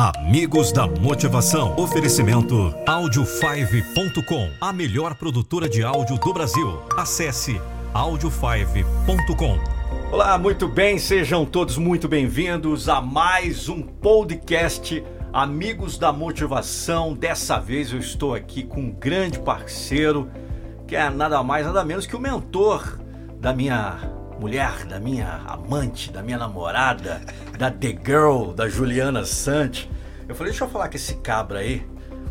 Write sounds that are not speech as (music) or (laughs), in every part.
Amigos da Motivação. Oferecimento áudio5.com, a melhor produtora de áudio do Brasil. Acesse áudio5.com. Olá, muito bem, sejam todos muito bem-vindos a mais um podcast Amigos da Motivação. Dessa vez eu estou aqui com um grande parceiro, que é nada mais nada menos que o mentor da minha mulher, da minha amante, da minha namorada, da The Girl, da Juliana Sante. Eu falei, deixa eu falar com esse cabra aí.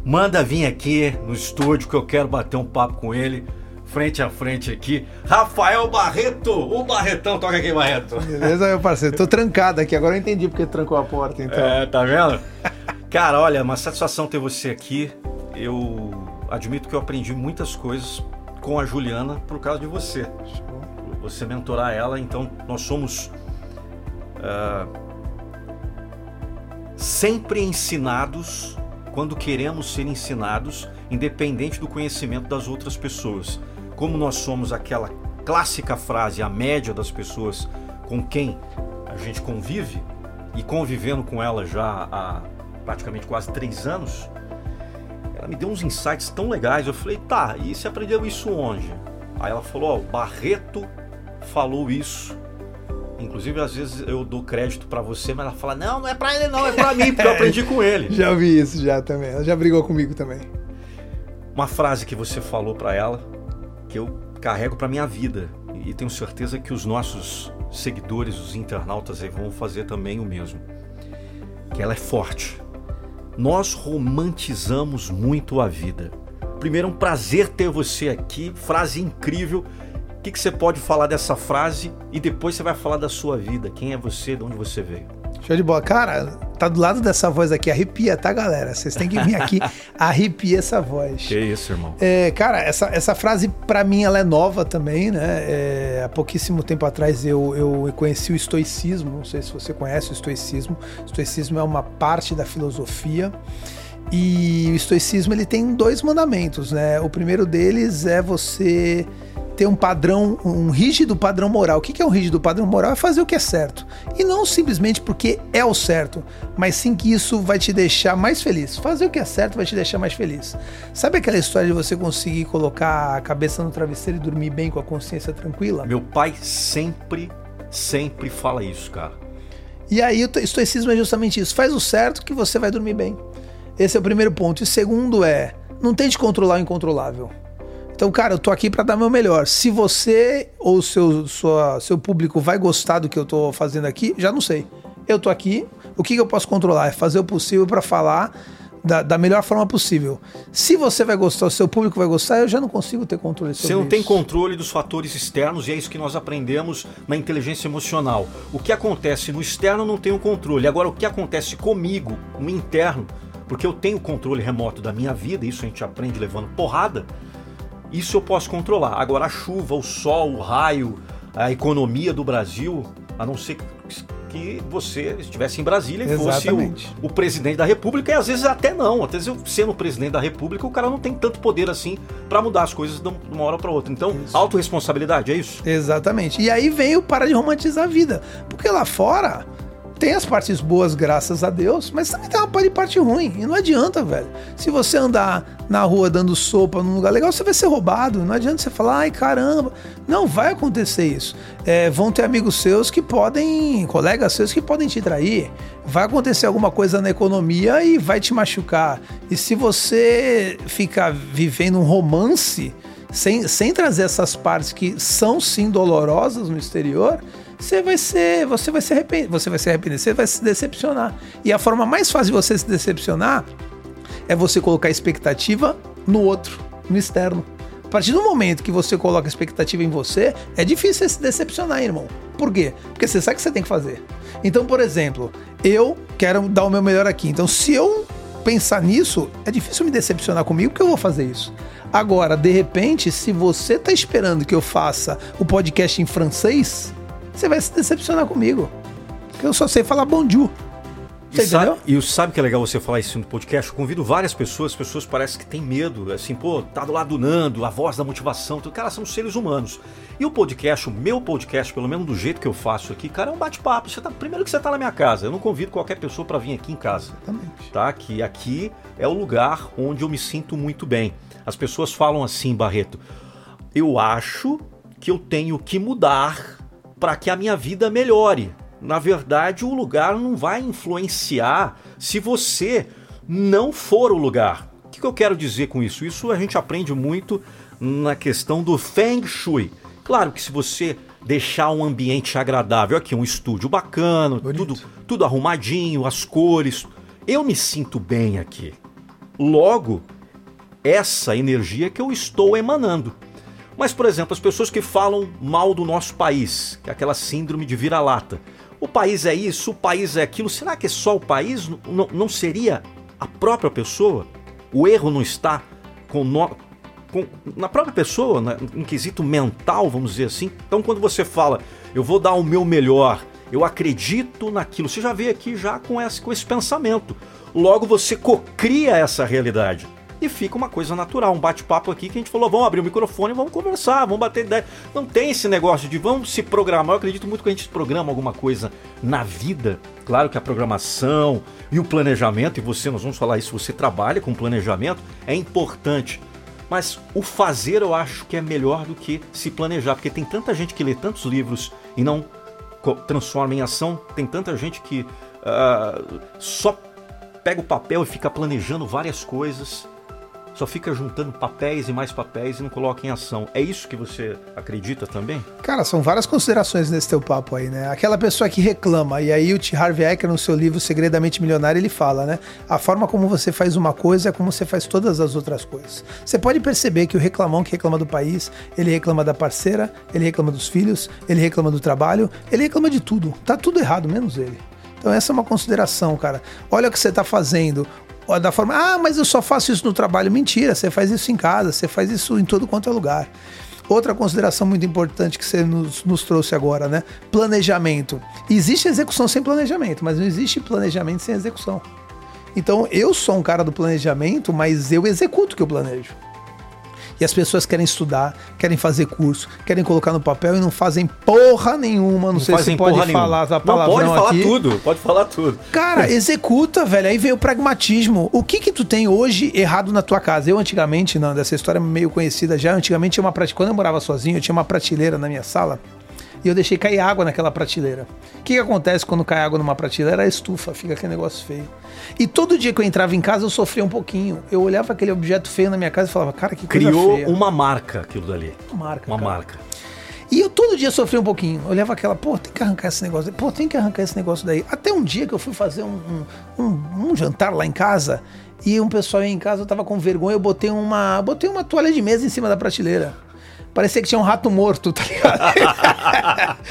Manda vir aqui no estúdio que eu quero bater um papo com ele, frente a frente aqui. Rafael Barreto, o Barretão, toca aqui, Barreto. Beleza, meu parceiro. Tô trancado aqui, agora eu entendi porque trancou a porta, então. É, tá vendo? Cara, olha, uma satisfação ter você aqui. Eu admito que eu aprendi muitas coisas com a Juliana por causa de você. Você mentorar ela, então nós somos uh, sempre ensinados quando queremos ser ensinados, independente do conhecimento das outras pessoas. Como nós somos aquela clássica frase, a média das pessoas com quem a gente convive, e convivendo com ela já há praticamente quase três anos, ela me deu uns insights tão legais. Eu falei, tá, e você aprendeu isso onde? Aí ela falou, ó, Barreto falou isso. Inclusive, às vezes eu dou crédito para você, mas ela fala: Não, não é para ele, não, é para mim, porque eu (laughs) aprendi com ele. (laughs) Já vi isso já também. Ela já brigou comigo também. Uma frase que você falou para ela que eu carrego para minha vida e tenho certeza que os nossos seguidores, os internautas aí vão fazer também o mesmo. Que ela é forte. Nós romantizamos muito a vida. Primeiro, é um prazer ter você aqui. Frase incrível que, que você pode falar dessa frase e depois você vai falar da sua vida. Quem é você, de onde você veio. Show de bola. Cara, tá do lado dessa voz aqui, arrepia, tá, galera? Vocês têm que vir aqui, (laughs) arrepia essa voz. Que isso, irmão. É, cara, essa, essa frase, para mim, ela é nova também, né? É, há pouquíssimo tempo atrás eu, eu conheci o estoicismo, não sei se você conhece o estoicismo. O estoicismo é uma parte da filosofia. E o estoicismo ele tem dois mandamentos, né? O primeiro deles é você ter um padrão, um rígido padrão moral. O que é um rígido padrão moral? É fazer o que é certo. E não simplesmente porque é o certo, mas sim que isso vai te deixar mais feliz. Fazer o que é certo vai te deixar mais feliz. Sabe aquela história de você conseguir colocar a cabeça no travesseiro e dormir bem com a consciência tranquila? Meu pai sempre, sempre fala isso, cara. E aí o estoicismo é justamente isso. Faz o certo que você vai dormir bem. Esse é o primeiro ponto. E o segundo é, não tente controlar o incontrolável. Então, cara, eu tô aqui para dar meu melhor. Se você ou seu, sua, seu público vai gostar do que eu tô fazendo aqui, já não sei. Eu tô aqui, o que, que eu posso controlar? É fazer o possível para falar da, da, melhor forma possível. Se você vai gostar, o seu público vai gostar, eu já não consigo ter controle sobre Você não isso. tem controle dos fatores externos e é isso que nós aprendemos na inteligência emocional. O que acontece no externo não tem o controle. Agora, o que acontece comigo, no interno, porque eu tenho controle remoto da minha vida, isso a gente aprende levando porrada, isso eu posso controlar. Agora a chuva, o sol, o raio, a economia do Brasil, a não ser que você estivesse em Brasília e fosse o, o, presidente da República, e às vezes até não. Às vezes, sendo o presidente da República, o cara não tem tanto poder assim para mudar as coisas de uma hora para outra. Então, isso. autorresponsabilidade, é isso? Exatamente. E aí vem o para de romantizar a vida. Porque lá fora tem as partes boas, graças a Deus, mas também tem uma parte ruim. E não adianta, velho. Se você andar na rua dando sopa num lugar legal, você vai ser roubado. Não adianta você falar, ai caramba. Não vai acontecer isso. É, vão ter amigos seus que podem, colegas seus que podem te trair. Vai acontecer alguma coisa na economia e vai te machucar. E se você ficar vivendo um romance sem, sem trazer essas partes que são sim dolorosas no exterior você vai ser, você vai se arrepender, você vai se arrepender, você vai se decepcionar. E a forma mais fácil de você se decepcionar é você colocar expectativa no outro, no externo. A partir do momento que você coloca expectativa em você, é difícil você se decepcionar, irmão. Por quê? Porque você sabe o que você tem que fazer. Então, por exemplo, eu quero dar o meu melhor aqui. Então, se eu pensar nisso, é difícil me decepcionar comigo porque eu vou fazer isso. Agora, de repente, se você está esperando que eu faça o podcast em francês, você vai se decepcionar comigo. Porque eu só sei falar bonjour. Você e sabe, entendeu? e sabe que é legal você falar isso no podcast? Eu convido várias pessoas, as pessoas parecem que têm medo, assim, pô, tá do lado do Nando, a voz da motivação, tudo. cara, são seres humanos. E o podcast, o meu podcast, pelo menos do jeito que eu faço aqui, cara, é um bate-papo. Você tá, primeiro que você tá na minha casa, eu não convido qualquer pessoa para vir aqui em casa. Exatamente. Tá? Que aqui é o lugar onde eu me sinto muito bem. As pessoas falam assim, Barreto, eu acho que eu tenho que mudar para que a minha vida melhore na verdade, o lugar não vai influenciar se você não for o lugar. O que eu quero dizer com isso? Isso a gente aprende muito na questão do Feng Shui. Claro que se você deixar um ambiente agradável, aqui um estúdio bacana, tudo, tudo arrumadinho, as cores, eu me sinto bem aqui. Logo, essa energia que eu estou emanando. Mas, por exemplo, as pessoas que falam mal do nosso país, que é aquela síndrome de vira-lata. O país é isso, o país é aquilo. Será que é só o país? Não, não seria a própria pessoa? O erro não está com, no, com na própria pessoa, né? em quesito mental, vamos dizer assim. Então, quando você fala, eu vou dar o meu melhor, eu acredito naquilo, você já veio aqui já com esse, com esse pensamento. Logo, você cocria essa realidade e fica uma coisa natural, um bate-papo aqui que a gente falou, vamos abrir o microfone, vamos conversar, vamos bater ideia. Não tem esse negócio de vamos se programar. Eu acredito muito que a gente programa alguma coisa na vida. Claro que a programação e o planejamento, e você, nós vamos falar isso, você trabalha com planejamento, é importante. Mas o fazer eu acho que é melhor do que se planejar, porque tem tanta gente que lê tantos livros e não transforma em ação, tem tanta gente que uh, só pega o papel e fica planejando várias coisas só fica juntando papéis e mais papéis e não coloca em ação. É isso que você acredita também? Cara, são várias considerações nesse teu papo aí, né? Aquela pessoa que reclama, e aí o T. Harvey Eker, no seu livro Segredamente Milionário, ele fala, né? A forma como você faz uma coisa é como você faz todas as outras coisas. Você pode perceber que o reclamão que reclama do país, ele reclama da parceira, ele reclama dos filhos, ele reclama do trabalho, ele reclama de tudo. Tá tudo errado, menos ele. Então essa é uma consideração, cara. Olha o que você está fazendo da forma, ah, mas eu só faço isso no trabalho. Mentira, você faz isso em casa, você faz isso em todo quanto é lugar. Outra consideração muito importante que você nos, nos, trouxe agora, né? Planejamento. Existe execução sem planejamento, mas não existe planejamento sem execução. Então eu sou um cara do planejamento, mas eu executo o que eu planejo. E as pessoas querem estudar, querem fazer curso, querem colocar no papel e não fazem porra nenhuma. Não, não sei se pode falar a palavra. Pode falar aqui. tudo, pode falar tudo. Cara, (laughs) executa, velho. Aí veio o pragmatismo. O que que tu tem hoje errado na tua casa? Eu antigamente, não, dessa história é meio conhecida já. Antigamente tinha uma prateleira. Quando eu morava sozinho, eu tinha uma prateleira na minha sala e eu deixei cair água naquela prateleira. O que, que acontece quando cai água numa prateleira? É estufa, fica aquele negócio feio. E todo dia que eu entrava em casa eu sofria um pouquinho. Eu olhava aquele objeto feio na minha casa e falava, cara, que coisa Criou feia. uma marca aquilo dali. Uma marca. Uma cara. marca. E eu todo dia sofria um pouquinho. Eu olhava aquela, pô, tem que arrancar esse negócio. Pô, tem que arrancar esse negócio daí. Até um dia que eu fui fazer um, um, um, um jantar lá em casa e um pessoal ia em casa, eu tava com vergonha, eu botei uma, botei uma toalha de mesa em cima da prateleira. Parecia que tinha um rato morto, tá ligado? (laughs)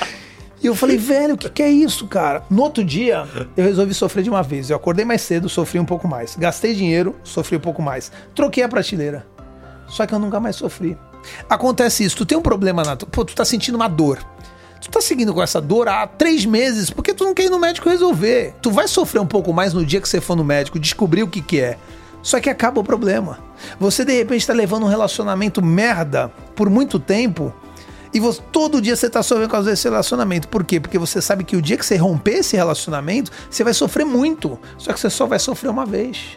E eu falei, velho, o que, que é isso, cara? No outro dia, eu resolvi sofrer de uma vez. Eu acordei mais cedo, sofri um pouco mais. Gastei dinheiro, sofri um pouco mais. Troquei a prateleira. Só que eu nunca mais sofri. Acontece isso, tu tem um problema na. Pô, tu tá sentindo uma dor. Tu tá seguindo com essa dor há três meses, porque tu não quer ir no médico resolver. Tu vai sofrer um pouco mais no dia que você for no médico, descobrir o que, que é. Só que acaba o problema. Você de repente está levando um relacionamento merda por muito tempo e você, todo dia você está sofrendo com esse relacionamento. Por quê? Porque você sabe que o dia que você romper esse relacionamento, você vai sofrer muito. Só que você só vai sofrer uma vez.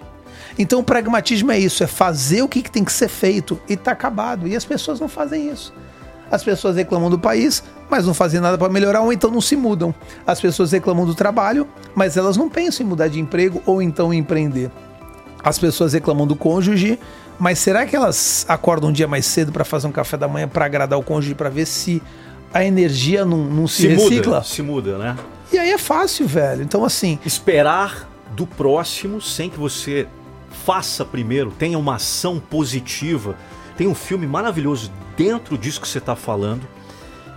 Então o pragmatismo é isso, é fazer o que, que tem que ser feito e tá acabado. E as pessoas não fazem isso. As pessoas reclamam do país, mas não fazem nada para melhorar ou então não se mudam. As pessoas reclamam do trabalho, mas elas não pensam em mudar de emprego ou então empreender. As pessoas reclamam do cônjuge, mas será que elas acordam um dia mais cedo para fazer um café da manhã para agradar o cônjuge para ver se a energia não, não se, Se recicla? muda, se muda, né? E aí é fácil, velho. Então, assim, Esperar do próximo sem que você faça primeiro, tenha uma ação positiva. Tem um filme maravilhoso dentro disso que você está falando,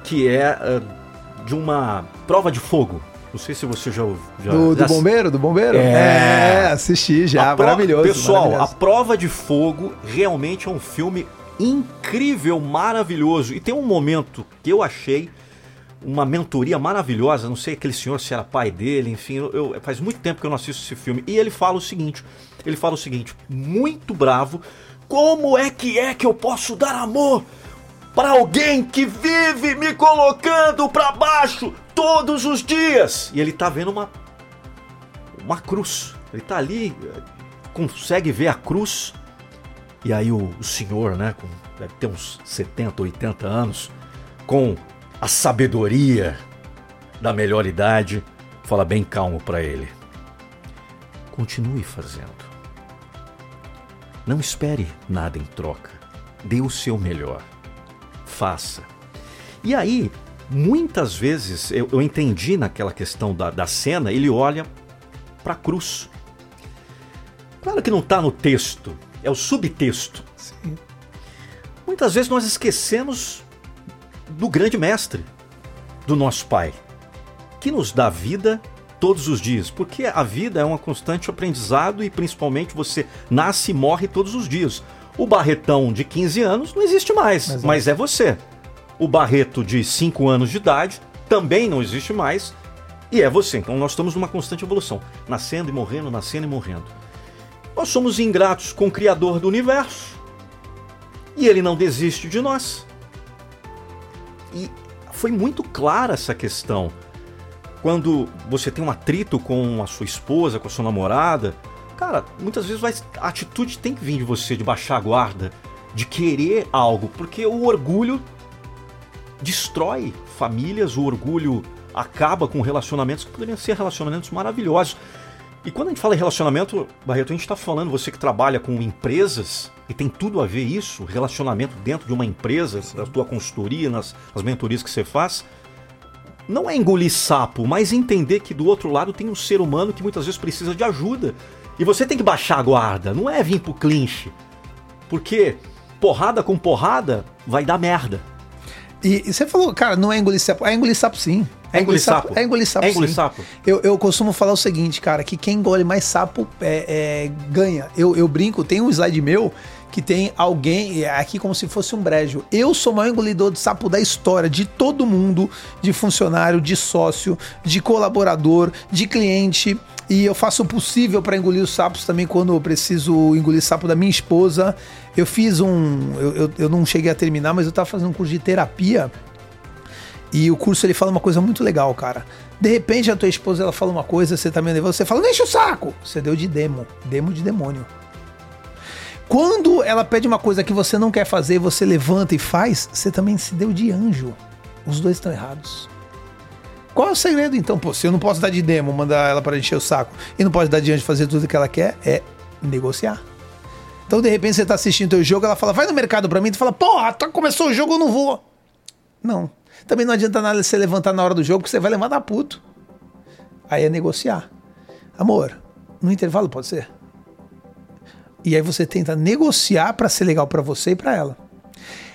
que é eh, de uma prova de fogo. Não sei se você já ouviu. já- do, do bombeiro, do bombeiro? É. assisti já, A pro- maravilhoso. Pessoal, maravilhoso. a prova de fogo realmente é um filme incrível, maravilhoso. E tem um momento que eu achei uma mentoria maravilhosa. Não sei aquele senhor se era pai dele, enfim, eu, eu, faz muito tempo que eu não assisto esse filme. E ele fala o seguinte: ele fala o seguinte, muito bravo. Como é que é que eu posso dar amor para alguém que vive me colocando para baixo todos os dias? E ele tá vendo uma uma cruz. Ele tá ali, consegue ver a cruz. E aí o, o senhor, né, com, deve ter uns 70, 80 anos, com a sabedoria da melhor idade, fala bem calmo para ele. Continue fazendo. Não espere nada em troca. Dê o seu melhor. Faça. E aí, muitas vezes, eu, eu entendi naquela questão da, da cena, ele olha para a cruz. Claro que não está no texto, é o subtexto. Sim. Muitas vezes nós esquecemos do grande mestre, do nosso Pai, que nos dá vida todos os dias, porque a vida é uma constante aprendizado e principalmente você nasce e morre todos os dias. O Barretão de 15 anos não existe mais, mas, mas é. é você. O Barreto de 5 anos de idade também não existe mais e é você. Então nós estamos numa constante evolução, nascendo e morrendo, nascendo e morrendo. Nós somos ingratos com o Criador do universo e ele não desiste de nós. E foi muito clara essa questão. Quando você tem um atrito com a sua esposa, com a sua namorada, cara, muitas vezes a atitude tem que vir de você, de baixar a guarda, de querer algo, porque o orgulho destrói famílias, o orgulho acaba com relacionamentos que poderiam ser relacionamentos maravilhosos. E quando a gente fala em relacionamento, Barreto, a gente está falando, você que trabalha com empresas, e tem tudo a ver isso, relacionamento dentro de uma empresa, da tua consultoria, nas, nas mentorias que você faz, não é engolir sapo, mas entender que do outro lado tem um ser humano que muitas vezes precisa de ajuda. E você tem que baixar a guarda, não é vir pro clinch. Porque porrada com porrada vai dar merda. E, e você falou, cara, não é engolir sapo. É engolir sapo sim. É engolir sapo. É engolir sapo. É engolir sapo. Eu, eu costumo falar o seguinte, cara, que quem engole mais sapo é, é, ganha. Eu, eu brinco, tem um slide meu que tem alguém é, aqui como se fosse um brejo. Eu sou o maior engolidor de sapo da história, de todo mundo, de funcionário, de sócio, de colaborador, de cliente. E eu faço o possível para engolir os sapos também quando eu preciso engolir sapo da minha esposa. Eu fiz um. Eu, eu, eu não cheguei a terminar, mas eu estava fazendo um curso de terapia e o curso ele fala uma coisa muito legal, cara. De repente a tua esposa ela fala uma coisa, você tá meio você fala, deixa o saco! Você deu de demo, demo de demônio. Quando ela pede uma coisa que você não quer fazer, você levanta e faz, você também se deu de anjo. Os dois estão errados. Qual é o segredo então? Pô, se eu não posso dar de demo, mandar ela para encher o saco, e não pode dar de fazer tudo que ela quer, é negociar. Então, de repente, você tá assistindo teu jogo, ela fala, vai no mercado pra mim, tu fala, porra, tá, começou o jogo, eu não vou. Não. Também não adianta nada você levantar na hora do jogo, porque você vai levantar puto. Aí é negociar. Amor, no intervalo pode ser? E aí você tenta negociar para ser legal para você e para ela.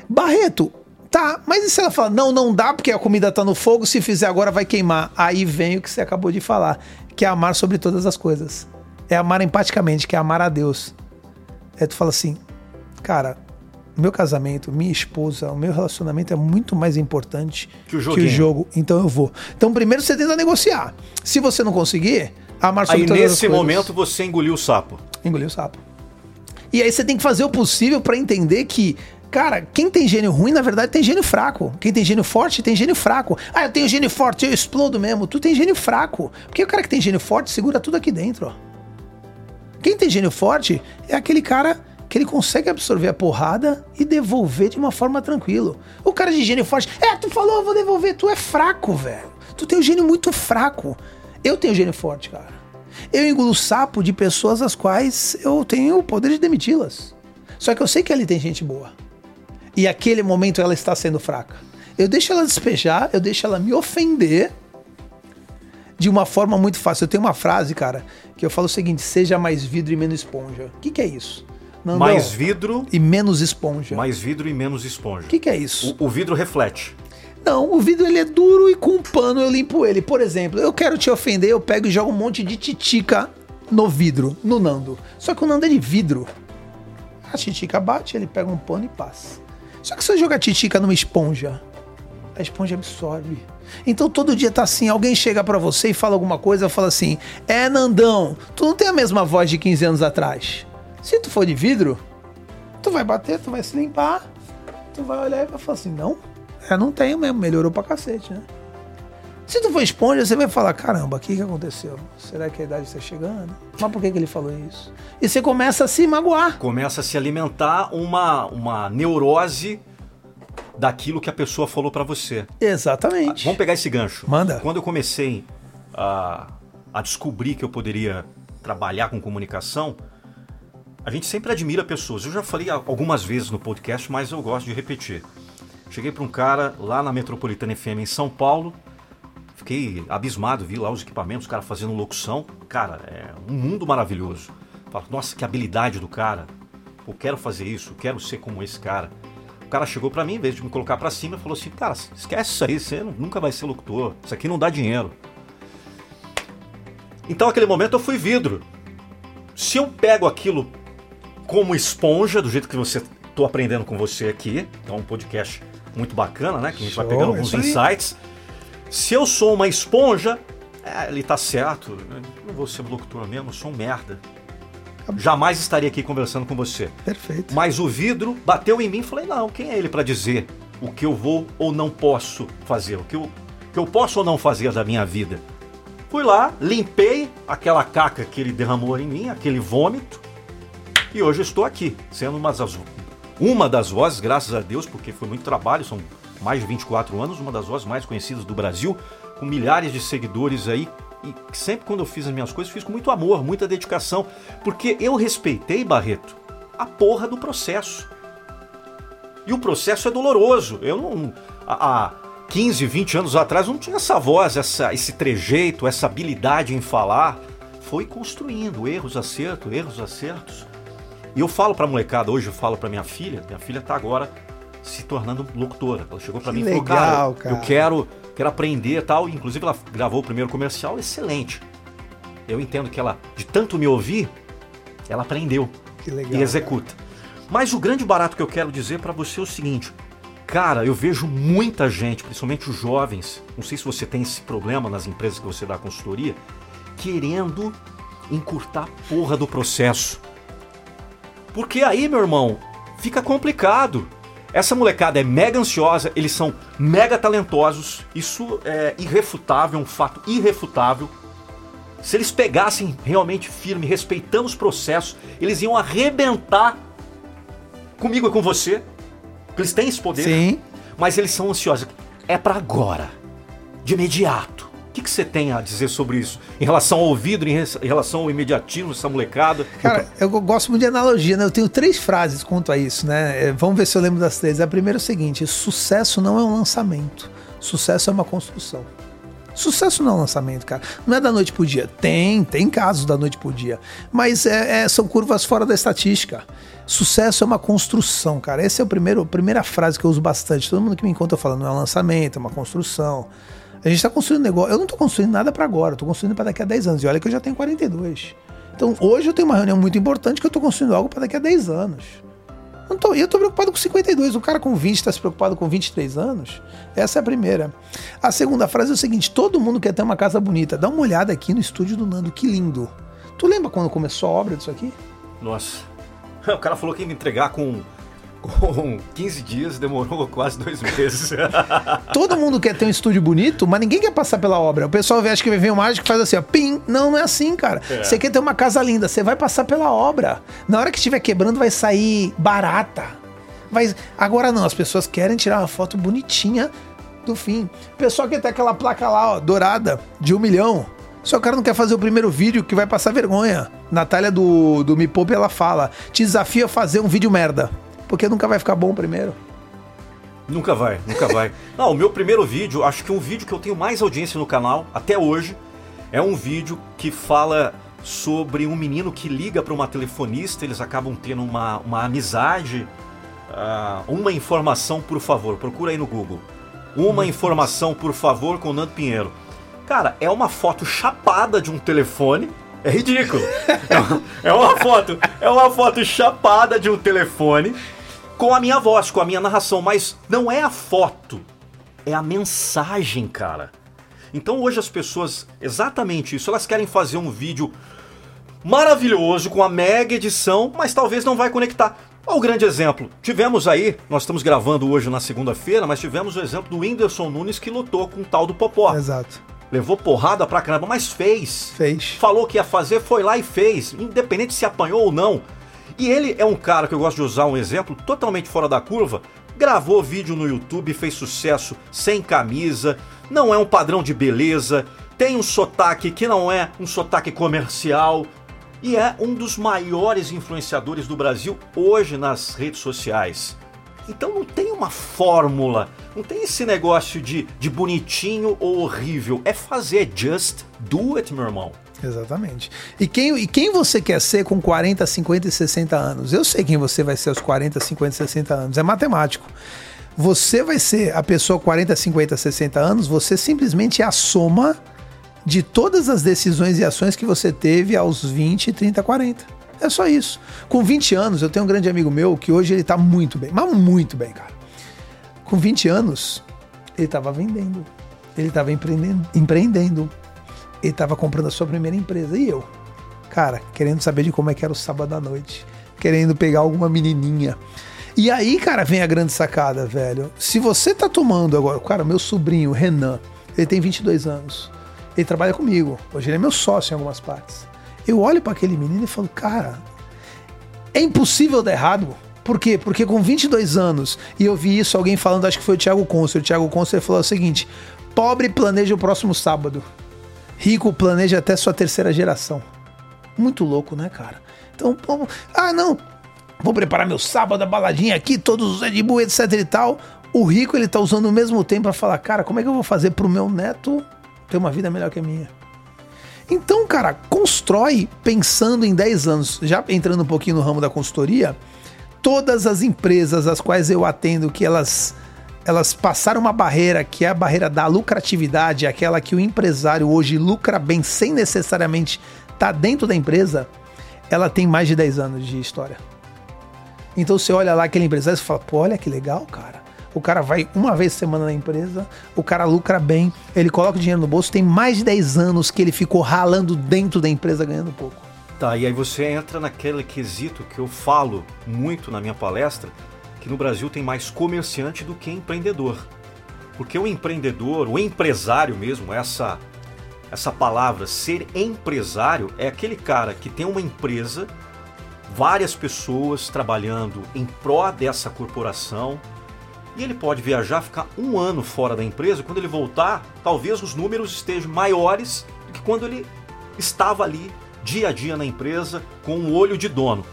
Barreto, tá, mas e se ela fala, não, não dá porque a comida tá no fogo, se fizer agora vai queimar. Aí vem o que você acabou de falar, que é amar sobre todas as coisas. É amar empaticamente, que é amar a Deus. Aí tu fala assim, cara, meu casamento, minha esposa, o meu relacionamento é muito mais importante que o, que o jogo. Então eu vou. Então primeiro você tenta negociar. Se você não conseguir, amar sobre aí, todas as nesse momento você engoliu o sapo. Engoliu o sapo. E aí você tem que fazer o possível para entender que Cara, quem tem gênio ruim, na verdade, tem gênio fraco. Quem tem gênio forte, tem gênio fraco. Ah, eu tenho gênio forte, eu explodo mesmo. Tu tem gênio fraco. Porque o cara que tem gênio forte segura tudo aqui dentro, ó. Quem tem gênio forte é aquele cara que ele consegue absorver a porrada e devolver de uma forma tranquila. O cara de gênio forte, é, tu falou, eu vou devolver, tu é fraco, velho. Tu tem um gênio muito fraco. Eu tenho gênio forte, cara. Eu engulo sapo de pessoas as quais eu tenho o poder de demiti-las. Só que eu sei que ali tem gente boa. E aquele momento ela está sendo fraca. Eu deixo ela despejar, eu deixo ela me ofender de uma forma muito fácil. Eu tenho uma frase, cara, que eu falo o seguinte: seja mais vidro e menos esponja. O que, que é isso? Não, mais não. vidro e menos esponja. Mais vidro e menos esponja. O que, que, é isso? O, o, vidro reflete. Não, o vidro ele é duro e com um pano eu limpo ele. Por exemplo, eu quero te ofender, eu pego e jogo um monte de titica no vidro, no Nando. Só que o Nando é de vidro. A titica bate, ele pega um pano e passa. Só que se eu jogar titica numa esponja, a esponja absorve. Então todo dia tá assim, alguém chega para você e fala alguma coisa, fala assim: "É Nandão, tu não tem a mesma voz de 15 anos atrás". Se tu for de vidro, tu vai bater, tu vai se limpar, tu vai olhar e vai falar assim: "Não, é, não tenho mesmo, melhorou pra cacete, né?" Se tu for esponja, você vai falar: caramba, o que, que aconteceu? Será que a idade está chegando? Mas por que, que ele falou isso? E você começa a se magoar. Começa a se alimentar uma, uma neurose daquilo que a pessoa falou para você. Exatamente. Vamos pegar esse gancho. Manda. Quando eu comecei a, a descobrir que eu poderia trabalhar com comunicação, a gente sempre admira pessoas. Eu já falei algumas vezes no podcast, mas eu gosto de repetir. Cheguei para um cara lá na Metropolitana FM em São Paulo, fiquei abismado, vi lá os equipamentos, os caras fazendo locução. Cara, é um mundo maravilhoso. Falo, nossa, que habilidade do cara. Eu quero fazer isso, eu quero ser como esse cara. O cara chegou para mim, em vez de me colocar para cima, falou assim: Cara, esquece isso aí, você nunca vai ser locutor. Isso aqui não dá dinheiro. Então, naquele momento, eu fui vidro. Se eu pego aquilo como esponja, do jeito que você tô aprendendo com você aqui, é um podcast muito bacana, né? Que a gente Show, vai pegando alguns insights. Se eu sou uma esponja, é, ele tá certo, eu não vou ser locutor mesmo, eu sou um merda. Jamais estaria aqui conversando com você. Perfeito. Mas o vidro bateu em mim e falei: não, quem é ele para dizer o que eu vou ou não posso fazer? O que eu, que eu posso ou não fazer da minha vida? Fui lá, limpei aquela caca que ele derramou em mim, aquele vômito, e hoje estou aqui, sendo uma das, uma das vozes, graças a Deus, porque foi muito trabalho, são mais de 24 anos, uma das vozes mais conhecidas do Brasil, com milhares de seguidores aí. E sempre quando eu fiz as minhas coisas, fiz com muito amor, muita dedicação, porque eu respeitei, Barreto, a porra do processo. E o processo é doloroso. Eu não. Há 15, 20 anos atrás não tinha essa voz, essa, esse trejeito, essa habilidade em falar. Foi construindo erros, acertos, erros, acertos. E eu falo pra molecada, hoje eu falo pra minha filha, minha filha tá agora se tornando locutora. Ela chegou para mim e falou, cara, cara, eu quero, quero aprender tal. Inclusive ela gravou o primeiro comercial, excelente. Eu entendo que ela, de tanto me ouvir, ela aprendeu legal, e executa. Cara. Mas o grande barato que eu quero dizer para você é o seguinte, cara, eu vejo muita gente, principalmente os jovens, não sei se você tem esse problema nas empresas que você dá consultoria, querendo encurtar a porra do processo. Porque aí, meu irmão, fica complicado. Essa molecada é mega ansiosa, eles são mega talentosos, isso é irrefutável, um fato irrefutável. Se eles pegassem realmente firme, respeitando os processos, eles iam arrebentar comigo e com você. Eles têm esse poder. Sim. Mas eles são ansiosos. É para agora, de imediato que, que você tem a dizer sobre isso? Em relação ao vidro, em relação ao imediatismo, essa molecada? Cara, eu gosto muito de analogia, né? Eu tenho três frases quanto a isso, né? É, vamos ver se eu lembro das três. A primeira é o seguinte: sucesso não é um lançamento, sucesso é uma construção. Sucesso não é um lançamento, cara. Não é da noite pro dia. Tem, tem casos da noite pro dia. Mas é, é, são curvas fora da estatística. Sucesso é uma construção, cara. Essa é o primeiro, a primeira frase que eu uso bastante. Todo mundo que me encontra falando, não é um lançamento, é uma construção. A gente está construindo negócio. Eu não estou construindo nada para agora, estou construindo para daqui a 10 anos. E olha que eu já tenho 42. Então hoje eu tenho uma reunião muito importante que eu estou construindo algo para daqui a 10 anos. Eu tô, eu tô preocupado com 52. O cara com 20 está se preocupado com 23 anos. Essa é a primeira. A segunda frase é o seguinte: todo mundo quer ter uma casa bonita. Dá uma olhada aqui no estúdio do Nando, que lindo. Tu lembra quando começou a obra disso aqui? Nossa. (laughs) O cara falou que ia me entregar com com 15 dias, demorou (laughs) quase dois meses. (laughs) Todo mundo quer ter um estúdio bonito, mas ninguém quer passar pela obra. O pessoal acha que vai vir um mágico e faz assim, ó, pim. Não, não é assim, cara. É. Você quer ter uma casa linda, você vai passar pela obra. Na hora que estiver quebrando, vai sair barata. Vai... Agora não, as pessoas querem tirar uma foto bonitinha do fim. O pessoal quer ter aquela placa lá, ó, dourada, de um milhão. Só o cara não quer fazer o primeiro vídeo que vai passar vergonha. Natália do, do Me Poupe, ela fala: te desafia a fazer um vídeo merda. Porque nunca vai ficar bom primeiro. Nunca vai, nunca (laughs) vai. Não, o meu primeiro vídeo, acho que um vídeo que eu tenho mais audiência no canal até hoje, é um vídeo que fala sobre um menino que liga para uma telefonista, eles acabam tendo uma, uma amizade. Uh, uma informação, por favor, procura aí no Google. Uma hum. informação, por favor, com o Nando Pinheiro. Cara, é uma foto chapada de um telefone. É ridículo. é, (laughs) uma, é uma foto, é uma foto chapada de um telefone com a minha voz, com a minha narração, mas não é a foto. é a mensagem, cara. Então hoje as pessoas, exatamente isso, elas querem fazer um vídeo maravilhoso com a mega edição, mas talvez não vai conectar. Olha o grande exemplo. Tivemos aí, nós estamos gravando hoje na segunda-feira, mas tivemos o exemplo do Whindersson Nunes que lutou com o tal do Popó. Exato. Levou porrada pra caramba, mas fez. Fez. Falou que ia fazer, foi lá e fez, independente se apanhou ou não. E ele é um cara que eu gosto de usar um exemplo totalmente fora da curva. Gravou vídeo no YouTube, fez sucesso sem camisa, não é um padrão de beleza, tem um sotaque que não é um sotaque comercial e é um dos maiores influenciadores do Brasil hoje nas redes sociais. Então não tem uma fórmula, não tem esse negócio de, de bonitinho ou horrível. É fazer, just do it, meu irmão. Exatamente. E quem, e quem você quer ser com 40, 50 e 60 anos? Eu sei quem você vai ser aos 40, 50 e 60 anos. É matemático. Você vai ser a pessoa 40, 50, 60 anos, você simplesmente é a soma de todas as decisões e ações que você teve aos 20, 30, 40. É só isso. Com 20 anos, eu tenho um grande amigo meu que hoje ele tá muito bem, mas muito bem, cara. Com 20 anos, ele tava vendendo, ele tava empreendendo, empreendendo ele tava comprando a sua primeira empresa. E eu, cara, querendo saber de como é que era o sábado à noite, querendo pegar alguma menininha. E aí, cara, vem a grande sacada, velho. Se você tá tomando agora, cara, meu sobrinho, Renan, ele tem 22 anos. Ele trabalha comigo. Hoje ele é meu sócio em algumas partes. Eu olho para aquele menino e falo, cara, é impossível dar errado. Por quê? Porque com 22 anos, e eu vi isso alguém falando, acho que foi o Thiago Concer. O Thiago Concer falou o seguinte: pobre planeja o próximo sábado. Rico planeja até sua terceira geração. Muito louco, né, cara? Então, vamos... ah, não, vou preparar meu sábado, a baladinha aqui, todos os Red etc e tal. O rico, ele tá usando o mesmo tempo para falar, cara, como é que eu vou fazer pro meu neto ter uma vida melhor que a minha? Então, cara, constrói pensando em 10 anos. Já entrando um pouquinho no ramo da consultoria, todas as empresas às quais eu atendo que elas elas passaram uma barreira que é a barreira da lucratividade, aquela que o empresário hoje lucra bem sem necessariamente estar tá dentro da empresa, ela tem mais de 10 anos de história. Então você olha lá aquele empresário e fala, pô, olha que legal, cara. O cara vai uma vez por semana na empresa, o cara lucra bem, ele coloca o dinheiro no bolso, tem mais de 10 anos que ele ficou ralando dentro da empresa ganhando pouco. Tá, e aí você entra naquele quesito que eu falo muito na minha palestra, que no Brasil tem mais comerciante do que empreendedor. Porque o empreendedor, o empresário mesmo, essa essa palavra ser empresário é aquele cara que tem uma empresa, várias pessoas trabalhando em pró dessa corporação, e ele pode viajar, ficar um ano fora da empresa, quando ele voltar, talvez os números estejam maiores do que quando ele estava ali dia a dia na empresa com o olho de dono.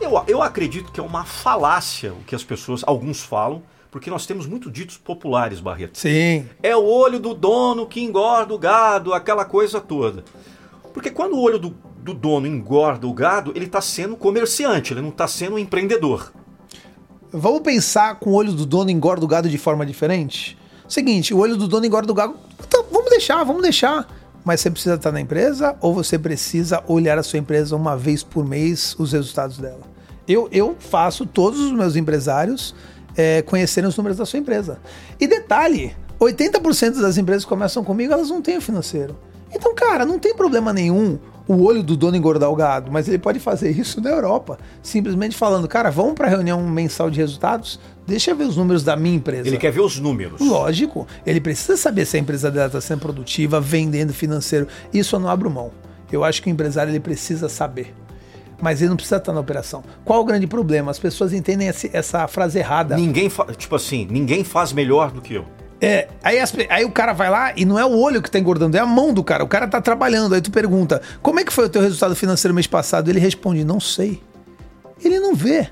Eu, eu acredito que é uma falácia o que as pessoas, alguns falam, porque nós temos muito ditos populares, Barreto. Sim. É o olho do dono que engorda o gado, aquela coisa toda. Porque quando o olho do, do dono engorda o gado, ele está sendo comerciante, ele não está sendo um empreendedor. Vamos pensar com o olho do dono engorda o gado de forma diferente? Seguinte, o olho do dono engorda o gado. Então, vamos deixar, vamos deixar mas você precisa estar na empresa ou você precisa olhar a sua empresa uma vez por mês, os resultados dela? Eu, eu faço todos os meus empresários é, conhecerem os números da sua empresa. E detalhe, 80% das empresas que começam comigo, elas não têm o financeiro. Então, cara, não tem problema nenhum o olho do dono engordar o gado, mas ele pode fazer isso na Europa, simplesmente falando, cara, vamos para a reunião mensal de resultados, deixa eu ver os números da minha empresa. Ele quer ver os números. Lógico, ele precisa saber se a empresa dela está sendo produtiva, vendendo financeiro. Isso eu não abro mão. Eu acho que o empresário ele precisa saber. Mas ele não precisa estar na operação. Qual o grande problema? As pessoas entendem essa frase errada. Ninguém, tipo assim, ninguém faz melhor do que eu. É, aí, as, aí o cara vai lá e não é o olho que tá engordando, é a mão do cara. O cara tá trabalhando. Aí tu pergunta: como é que foi o teu resultado financeiro mês passado? Ele responde: não sei. Ele não vê.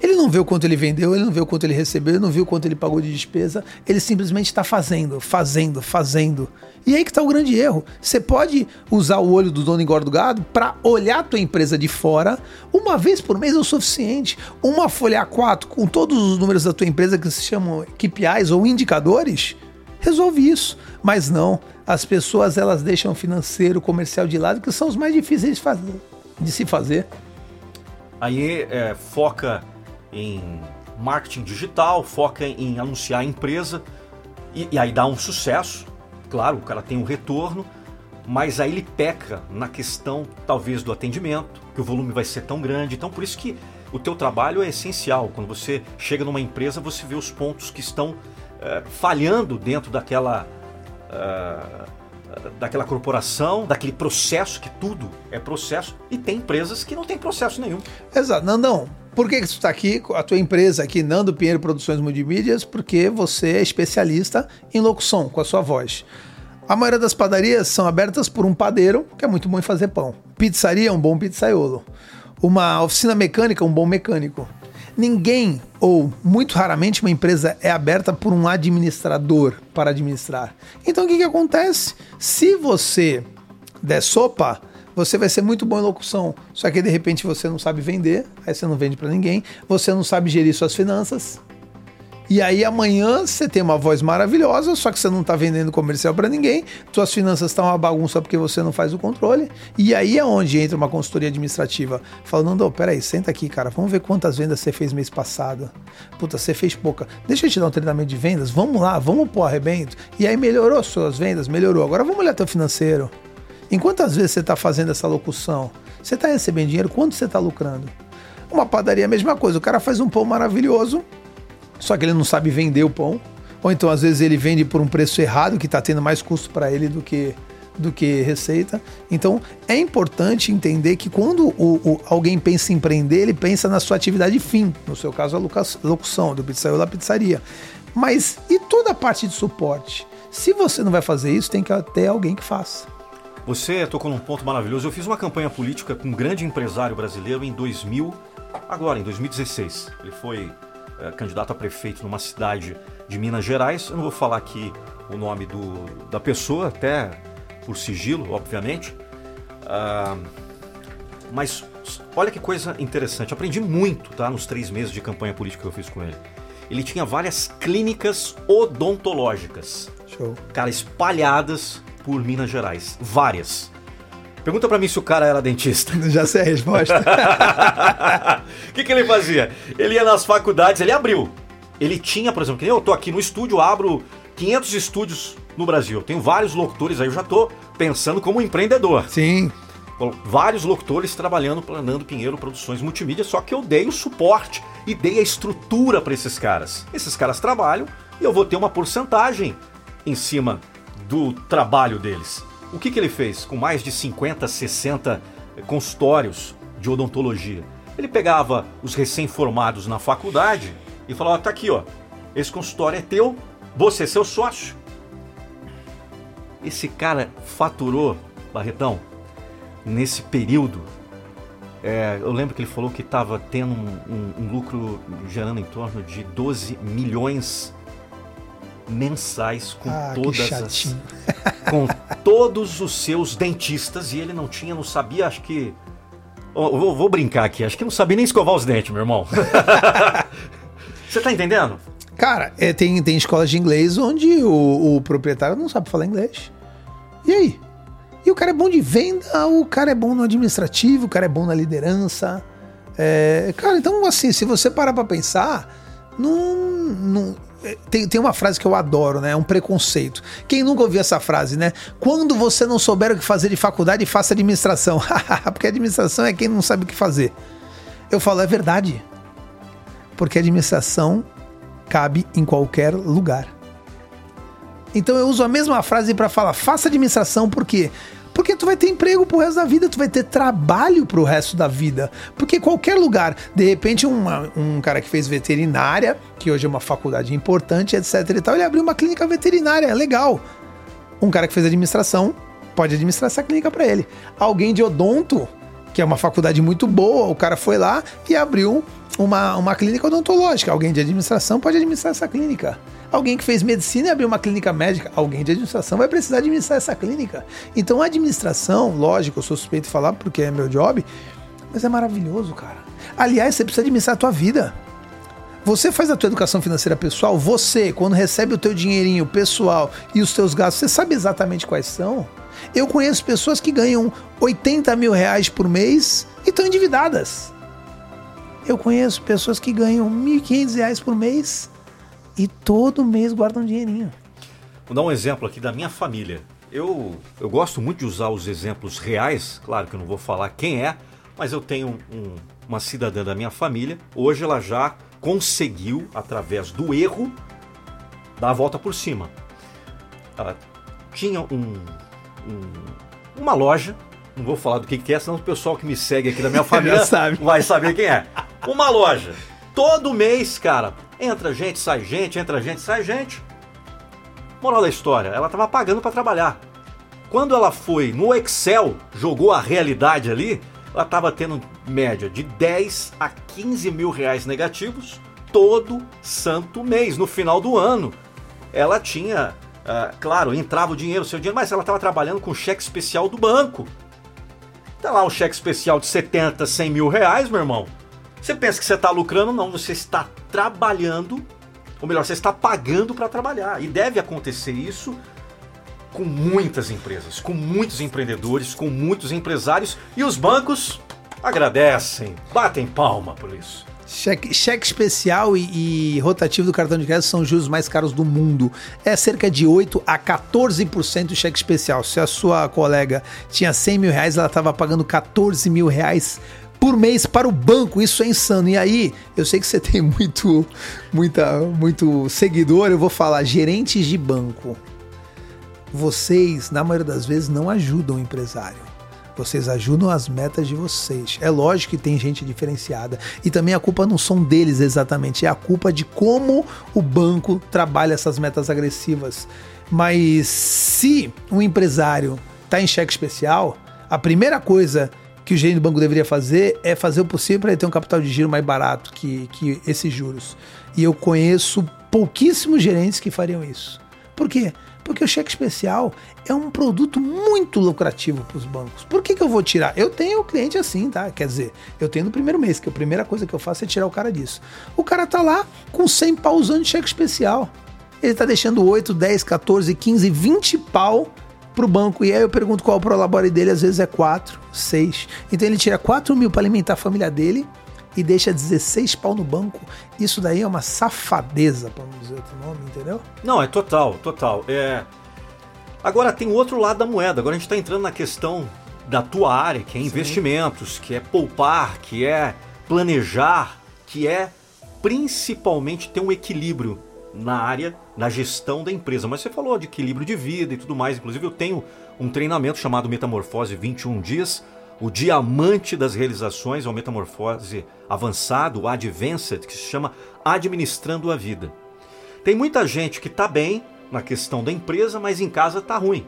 Ele não vê o quanto ele vendeu, ele não vê o quanto ele recebeu, ele não viu o quanto ele pagou de despesa. Ele simplesmente está fazendo, fazendo, fazendo. E aí que está o grande erro. Você pode usar o olho do dono engorda do gado para olhar a tua empresa de fora uma vez por mês é o suficiente. Uma folha A4 com todos os números da tua empresa que se chamam KPIs ou indicadores, resolve isso. Mas não, as pessoas elas deixam o financeiro, o comercial de lado, que são os mais difíceis de, fazer, de se fazer. Aí é, foca em marketing digital, foca em anunciar a empresa. E, e aí dá um sucesso, claro, o cara tem um retorno, mas aí ele peca na questão talvez do atendimento, que o volume vai ser tão grande. Então por isso que o teu trabalho é essencial. Quando você chega numa empresa, você vê os pontos que estão é, falhando dentro daquela é, daquela corporação, daquele processo que tudo é processo e tem empresas que não tem processo nenhum. Exato, Nandão. Por que, que você está aqui, a tua empresa aqui, Nando Pinheiro Produções Multimídias? Porque você é especialista em locução com a sua voz. A maioria das padarias são abertas por um padeiro, que é muito bom em fazer pão. Pizzaria, um bom pizzaiolo. Uma oficina mecânica, um bom mecânico. Ninguém, ou muito raramente, uma empresa é aberta por um administrador para administrar. Então o que, que acontece? Se você der sopa, você vai ser muito bom em locução. Só que de repente você não sabe vender, aí você não vende para ninguém, você não sabe gerir suas finanças, e aí amanhã você tem uma voz maravilhosa, só que você não está vendendo comercial para ninguém, suas finanças estão uma bagunça porque você não faz o controle. E aí é onde entra uma consultoria administrativa. Falando, não, peraí, senta aqui, cara, vamos ver quantas vendas você fez mês passado. Puta, você fez pouca. Deixa eu te dar um treinamento de vendas, vamos lá, vamos pôr arrebento. E aí melhorou suas vendas, melhorou. Agora vamos olhar teu financeiro. Em quantas vezes você está fazendo essa locução? Você está recebendo dinheiro? Quanto você está lucrando? Uma padaria é a mesma coisa. O cara faz um pão maravilhoso, só que ele não sabe vender o pão. Ou então, às vezes, ele vende por um preço errado, que está tendo mais custo para ele do que, do que receita. Então, é importante entender que quando o, o, alguém pensa em empreender, ele pensa na sua atividade fim. No seu caso, a locução, do pizzaiolo da pizzaria. Mas e toda a parte de suporte? Se você não vai fazer isso, tem que ter alguém que faça. Você tocou num ponto maravilhoso. Eu fiz uma campanha política com um grande empresário brasileiro em 2000, agora em 2016. Ele foi é, candidato a prefeito numa cidade de Minas Gerais. Eu não vou falar aqui o nome do, da pessoa, até por sigilo, obviamente. Uh, mas olha que coisa interessante. Aprendi muito tá, nos três meses de campanha política que eu fiz com ele. Ele tinha várias clínicas odontológicas. Show. Cara, espalhadas por Minas Gerais. Várias. Pergunta para mim se o cara era dentista. (laughs) Já sei a resposta. O (laughs) que, que ele fazia? Ele ia nas faculdades, ele abriu. Ele tinha, por exemplo, que eu tô aqui no estúdio, abro 500 estúdios no Brasil. Tenho vários locutores aí, eu já tô pensando como empreendedor. Sim. Vários locutores trabalhando para Nando Pinheiro Produções Multimídia, só que eu dei o suporte e dei a estrutura para esses caras. Esses caras trabalham e eu vou ter uma porcentagem em cima do trabalho deles. O que, que ele fez com mais de 50, 60 consultórios de odontologia? Ele pegava os recém-formados na faculdade e falava: tá aqui, ó, esse consultório é teu, você é seu sócio. Esse cara faturou, Barretão, nesse período. É, eu lembro que ele falou que estava tendo um, um, um lucro gerando em torno de 12 milhões mensais com ah, todas as, (laughs) com todos os seus dentistas e ele não tinha, não sabia, acho que vou, vou, brincar aqui, acho que não sabia nem escovar os dentes, meu irmão. (laughs) Você tá entendendo? Cara, é, tem, tem escolas de inglês onde o, o proprietário não sabe falar inglês. E aí? E o cara é bom de venda, o cara é bom no administrativo, o cara é bom na liderança. É, cara, então assim, se você parar pra pensar, não, não, tem, tem uma frase que eu adoro, né? É um preconceito. Quem nunca ouviu essa frase, né? Quando você não souber o que fazer de faculdade, faça administração. (laughs) Porque administração é quem não sabe o que fazer. Eu falo, é verdade. Porque administração cabe em qualquer lugar. Então eu uso a mesma frase para falar, faça administração, porque porque tu vai ter emprego pro resto da vida, tu vai ter trabalho pro resto da vida. Porque qualquer lugar, de repente, uma, um cara que fez veterinária, que hoje é uma faculdade importante, etc e tal, ele abriu uma clínica veterinária, é legal. Um cara que fez administração pode administrar essa clínica para ele. Alguém de odonto, que é uma faculdade muito boa, o cara foi lá e abriu uma, uma clínica odontológica. Alguém de administração pode administrar essa clínica. Alguém que fez medicina e abriu uma clínica médica, alguém de administração vai precisar administrar essa clínica. Então a administração, lógico, eu sou suspeito de falar porque é meu job, mas é maravilhoso, cara. Aliás, você precisa administrar a tua vida. Você faz a tua educação financeira pessoal, você, quando recebe o teu dinheirinho pessoal e os teus gastos, você sabe exatamente quais são? Eu conheço pessoas que ganham 80 mil reais por mês e estão endividadas. Eu conheço pessoas que ganham 1.500 reais por mês e todo mês guarda um dinheirinho. Vou dar um exemplo aqui da minha família. Eu, eu gosto muito de usar os exemplos reais, claro que eu não vou falar quem é, mas eu tenho um, uma cidadã da minha família. Hoje ela já conseguiu, através do erro, dar a volta por cima. Ela tinha um, um, uma loja, não vou falar do que, que é, senão o pessoal que me segue aqui da minha (laughs) família sabe. vai saber quem é. Uma loja. Todo mês, cara, entra gente, sai gente, entra gente, sai gente. Moral da história, ela estava pagando para trabalhar. Quando ela foi no Excel, jogou a realidade ali, ela estava tendo média de 10 a 15 mil reais negativos todo santo mês. No final do ano, ela tinha, uh, claro, entrava o dinheiro, o seu dinheiro, mas ela estava trabalhando com cheque especial do banco. Tá lá um cheque especial de 70, 100 mil reais, meu irmão. Você pensa que você está lucrando? Não, você está trabalhando, ou melhor, você está pagando para trabalhar. E deve acontecer isso com muitas empresas, com muitos empreendedores, com muitos empresários e os bancos agradecem, batem palma por isso. Cheque, cheque especial e, e, rotativo do cartão de crédito são os juros mais caros do mundo. É cerca de 8 a 14% de cheque especial. Se a sua colega tinha 100 mil reais, ela estava pagando 14 mil reais por mês para o banco. Isso é insano. E aí, eu sei que você (laughs) tem muito, muita, muito seguidor. Eu vou falar gerentes de banco vocês, na maioria das vezes, não ajudam o empresário. Vocês ajudam as metas de vocês. É lógico que tem gente diferenciada. E também a culpa não são deles exatamente, é a culpa de como o banco trabalha essas metas agressivas. Mas se um empresário está em cheque especial, a primeira coisa que o gerente do banco deveria fazer é fazer o possível para ele ter um capital de giro mais barato que, que esses juros. E eu conheço pouquíssimos gerentes que fariam isso. Por quê? Porque o cheque especial é um produto muito lucrativo para os bancos. Por que, que eu vou tirar? Eu tenho cliente assim, tá? Quer dizer, eu tenho no primeiro mês, que a primeira coisa que eu faço é tirar o cara disso. O cara tá lá com 100 pau usando cheque especial. Ele tá deixando 8, 10, 14, 15, 20 pau pro banco. E aí eu pergunto qual é o prolabore dele, às vezes é 4, 6. Então ele tira 4 mil para alimentar a família dele e deixa 16 pau no banco, isso daí é uma safadeza, para não dizer outro nome, entendeu? Não, é total, total. É... Agora tem o outro lado da moeda. Agora a gente está entrando na questão da tua área, que é Sim. investimentos, que é poupar, que é planejar, que é principalmente ter um equilíbrio na área, na gestão da empresa. Mas você falou de equilíbrio de vida e tudo mais. Inclusive eu tenho um treinamento chamado Metamorfose 21 dias, o diamante das realizações é o metamorfose avançado, o advanced, que se chama administrando a vida. Tem muita gente que está bem na questão da empresa, mas em casa está ruim.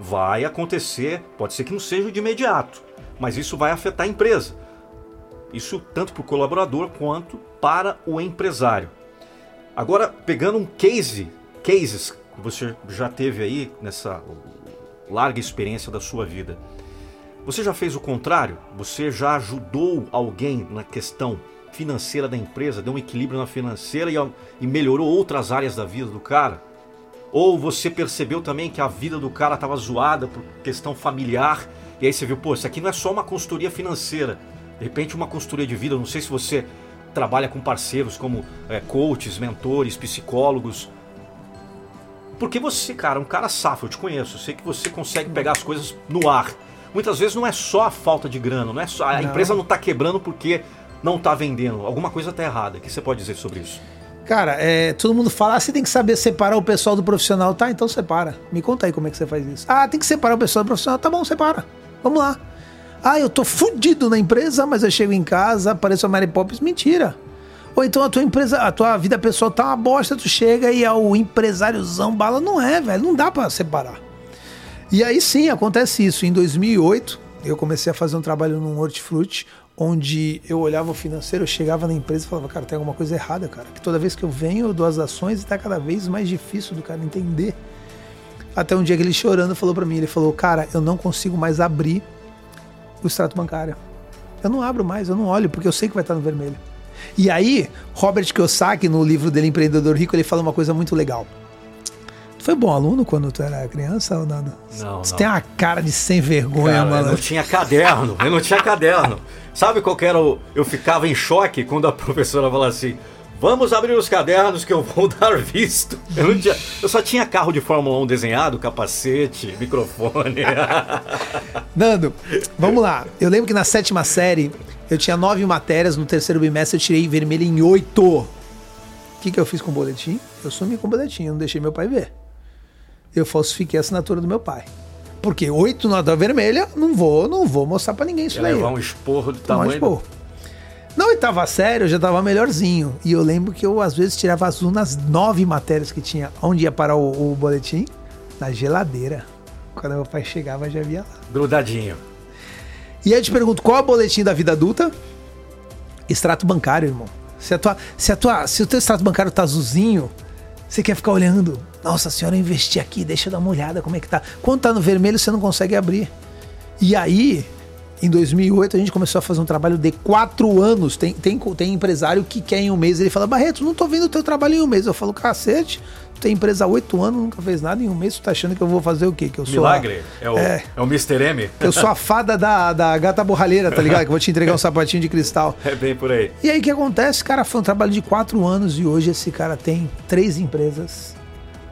Vai acontecer, pode ser que não seja de imediato, mas isso vai afetar a empresa. Isso tanto para o colaborador quanto para o empresário. Agora, pegando um case, cases que você já teve aí nessa larga experiência da sua vida você já fez o contrário? Você já ajudou alguém na questão financeira da empresa, deu um equilíbrio na financeira e, e melhorou outras áreas da vida do cara? Ou você percebeu também que a vida do cara estava zoada por questão familiar e aí você viu, pô, isso aqui não é só uma consultoria financeira, de repente uma consultoria de vida. não sei se você trabalha com parceiros como é, coaches, mentores, psicólogos. Porque você, cara, é um cara safo, eu te conheço, eu sei que você consegue pegar as coisas no ar muitas vezes não é só a falta de grana, não é só a não. empresa não está quebrando porque não está vendendo. Alguma coisa está errada. O que você pode dizer sobre isso? Cara, é, todo mundo fala, ah, você tem que saber separar o pessoal do profissional. Tá, então separa. Me conta aí como é que você faz isso. Ah, tem que separar o pessoal do profissional. Tá bom, separa. Vamos lá. Ah, eu tô fudido na empresa, mas eu chego em casa, apareço a Mary Poppins. Mentira. Ou então a tua empresa, a tua vida pessoal tá uma bosta, tu chega e é o empresáriozão bala. Não é, velho. Não dá para separar. E aí sim, acontece isso. Em 2008, eu comecei a fazer um trabalho num hortifruti, onde eu olhava o financeiro, eu chegava na empresa e falava, cara, tem alguma coisa errada, cara. Que toda vez que eu venho, eu dou as ações e tá cada vez mais difícil do cara entender. Até um dia que ele chorando falou para mim, ele falou, cara, eu não consigo mais abrir o extrato bancário. Eu não abro mais, eu não olho, porque eu sei que vai estar no vermelho. E aí, Robert Kiyosaki, no livro dele Empreendedor Rico, ele fala uma coisa muito legal foi bom aluno quando tu era criança, Nando? Não, Você não. tem uma cara de sem vergonha, cara, mano. Eu não tinha caderno, eu não tinha caderno. Sabe qual que era o... Eu ficava em choque quando a (laughs) professora falava assim, Vamos abrir os cadernos que eu vou (laughs) dar visto. Eu, tinha, eu, só tinha carro de Fórmula 1 desenhado, capacete, microfone. (laughs) Nando, vamos lá. Eu lembro que na sétima série eu tinha nove matérias, no terceiro bimestre eu tirei vermelho em oito. O que, que eu fiz com o boletim? Eu sumi com o boletim, eu não deixei meu pai ver. Eu falsifiquei a assinatura do meu pai. Porque oito nota vermelha, não vou, não vou mostrar para ninguém isso Ia aí. levar um esporro do tamanho. Um esporro. Na oitava série eu já tava melhorzinho. E eu lembro que eu às vezes tirava azul nas nove matérias que tinha. Onde ia parar o, o boletim? Na geladeira. Quando meu pai chegava, já via lá. Grudadinho. E aí eu te pergunto, qual é o boletim da vida adulta? Extrato bancário, irmão. Se, a tua, se, a tua, se o teu extrato bancário tá azulzinho, você quer ficar olhando. Nossa senhora, eu investi aqui, deixa eu dar uma olhada como é que tá. Quando tá no vermelho, você não consegue abrir. E aí, em 2008 a gente começou a fazer um trabalho de quatro anos. Tem, tem, tem empresário que quer em um mês. Ele fala, Barreto, não tô vendo o teu trabalho em um mês. Eu falo, cacete, tu tem empresa há oito anos, nunca fez nada em um mês. Tu tá achando que eu vou fazer o quê? Que eu sou Milagre? A, é, o, é, é o Mr. M? Eu sou a fada da, da gata borralheira, tá ligado? Que eu vou te entregar um sapatinho de cristal. (laughs) É bem por aí. E aí o que acontece? Cara, foi um trabalho de quatro anos e hoje esse cara tem três empresas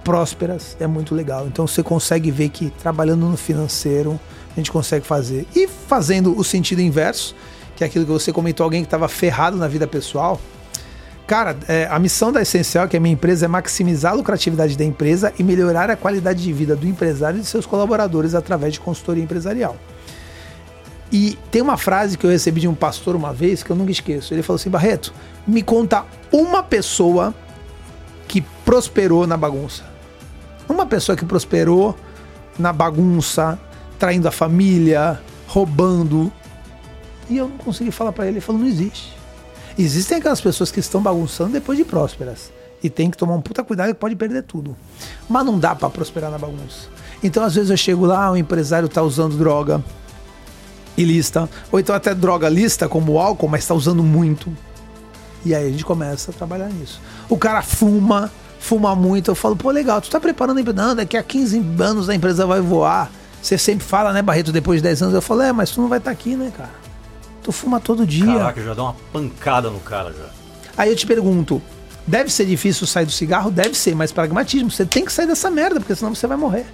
prósperas. É muito legal. Então você consegue ver que trabalhando no financeiro a gente consegue fazer. E fazendo o sentido inverso, que é aquilo que você comentou, alguém que estava ferrado na vida pessoal. Cara, é, a missão da Essencial, que é a minha empresa, é maximizar a lucratividade da empresa e melhorar a qualidade de vida do empresário e de seus colaboradores através de consultoria empresarial. E tem uma frase que eu recebi de um pastor uma vez que eu nunca esqueço. Ele falou assim: Barreto, me conta uma pessoa que prosperou na bagunça. Uma pessoa que prosperou na bagunça, traindo a família, roubando. E eu não consegui falar para ele. Ele falou: não existe. Existem aquelas pessoas que estão bagunçando depois de prósperas. E tem que tomar um puta cuidado que pode perder tudo. Mas não dá para prosperar na bagunça. Então, às vezes, eu chego lá, o empresário tá usando droga ilícita, ou então até droga lista, como álcool, mas está usando muito. E aí a gente começa a trabalhar nisso. O cara fuma, fuma muito. Eu falo, pô, legal, tu tá preparando a empresa? Não, daqui a 15 anos a empresa vai voar. Você sempre fala, né, Barreto, depois de 10 anos. Eu falo, é, mas tu não vai estar tá aqui, né, cara? Tu fuma todo dia. Caraca, já dá uma pancada no cara já. Aí eu te pergunto, deve ser difícil sair do cigarro? Deve ser, mas pragmatismo. Você tem que sair dessa merda, porque senão você vai morrer.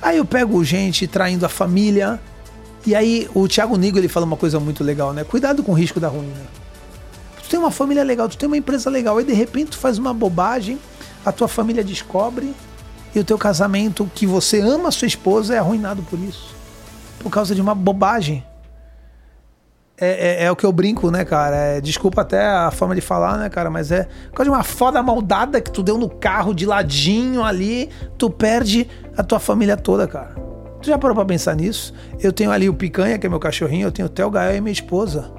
Aí eu pego gente traindo a família. E aí o Thiago Nigo ele fala uma coisa muito legal, né? Cuidado com o risco da ruína. Tu tem uma família legal, tu tem uma empresa legal, aí de repente tu faz uma bobagem, a tua família descobre e o teu casamento, que você ama a sua esposa, é arruinado por isso. Por causa de uma bobagem. É, é, é, o que eu brinco, né, cara? É, desculpa até a forma de falar, né, cara? Mas é por causa de uma foda maldada que tu deu no carro de ladinho ali, tu perde a tua família toda, cara. Tu já parou pra pensar nisso? Eu tenho ali o Picanha, que é meu cachorrinho, eu tenho o Theo Gael e minha esposa.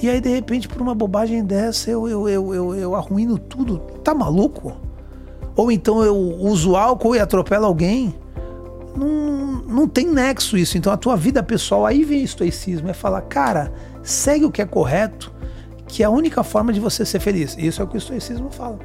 E aí, de repente, por uma bobagem dessa, eu, eu, eu, eu, eu arruino tudo. Tá maluco? Ou então eu uso álcool e atropelo alguém. Não, não tem nexo isso. Então a tua vida pessoal, aí vem o estoicismo, é falar, cara, segue o que é correto, que é a única forma de você ser feliz. Isso é o que o estoicismo fala.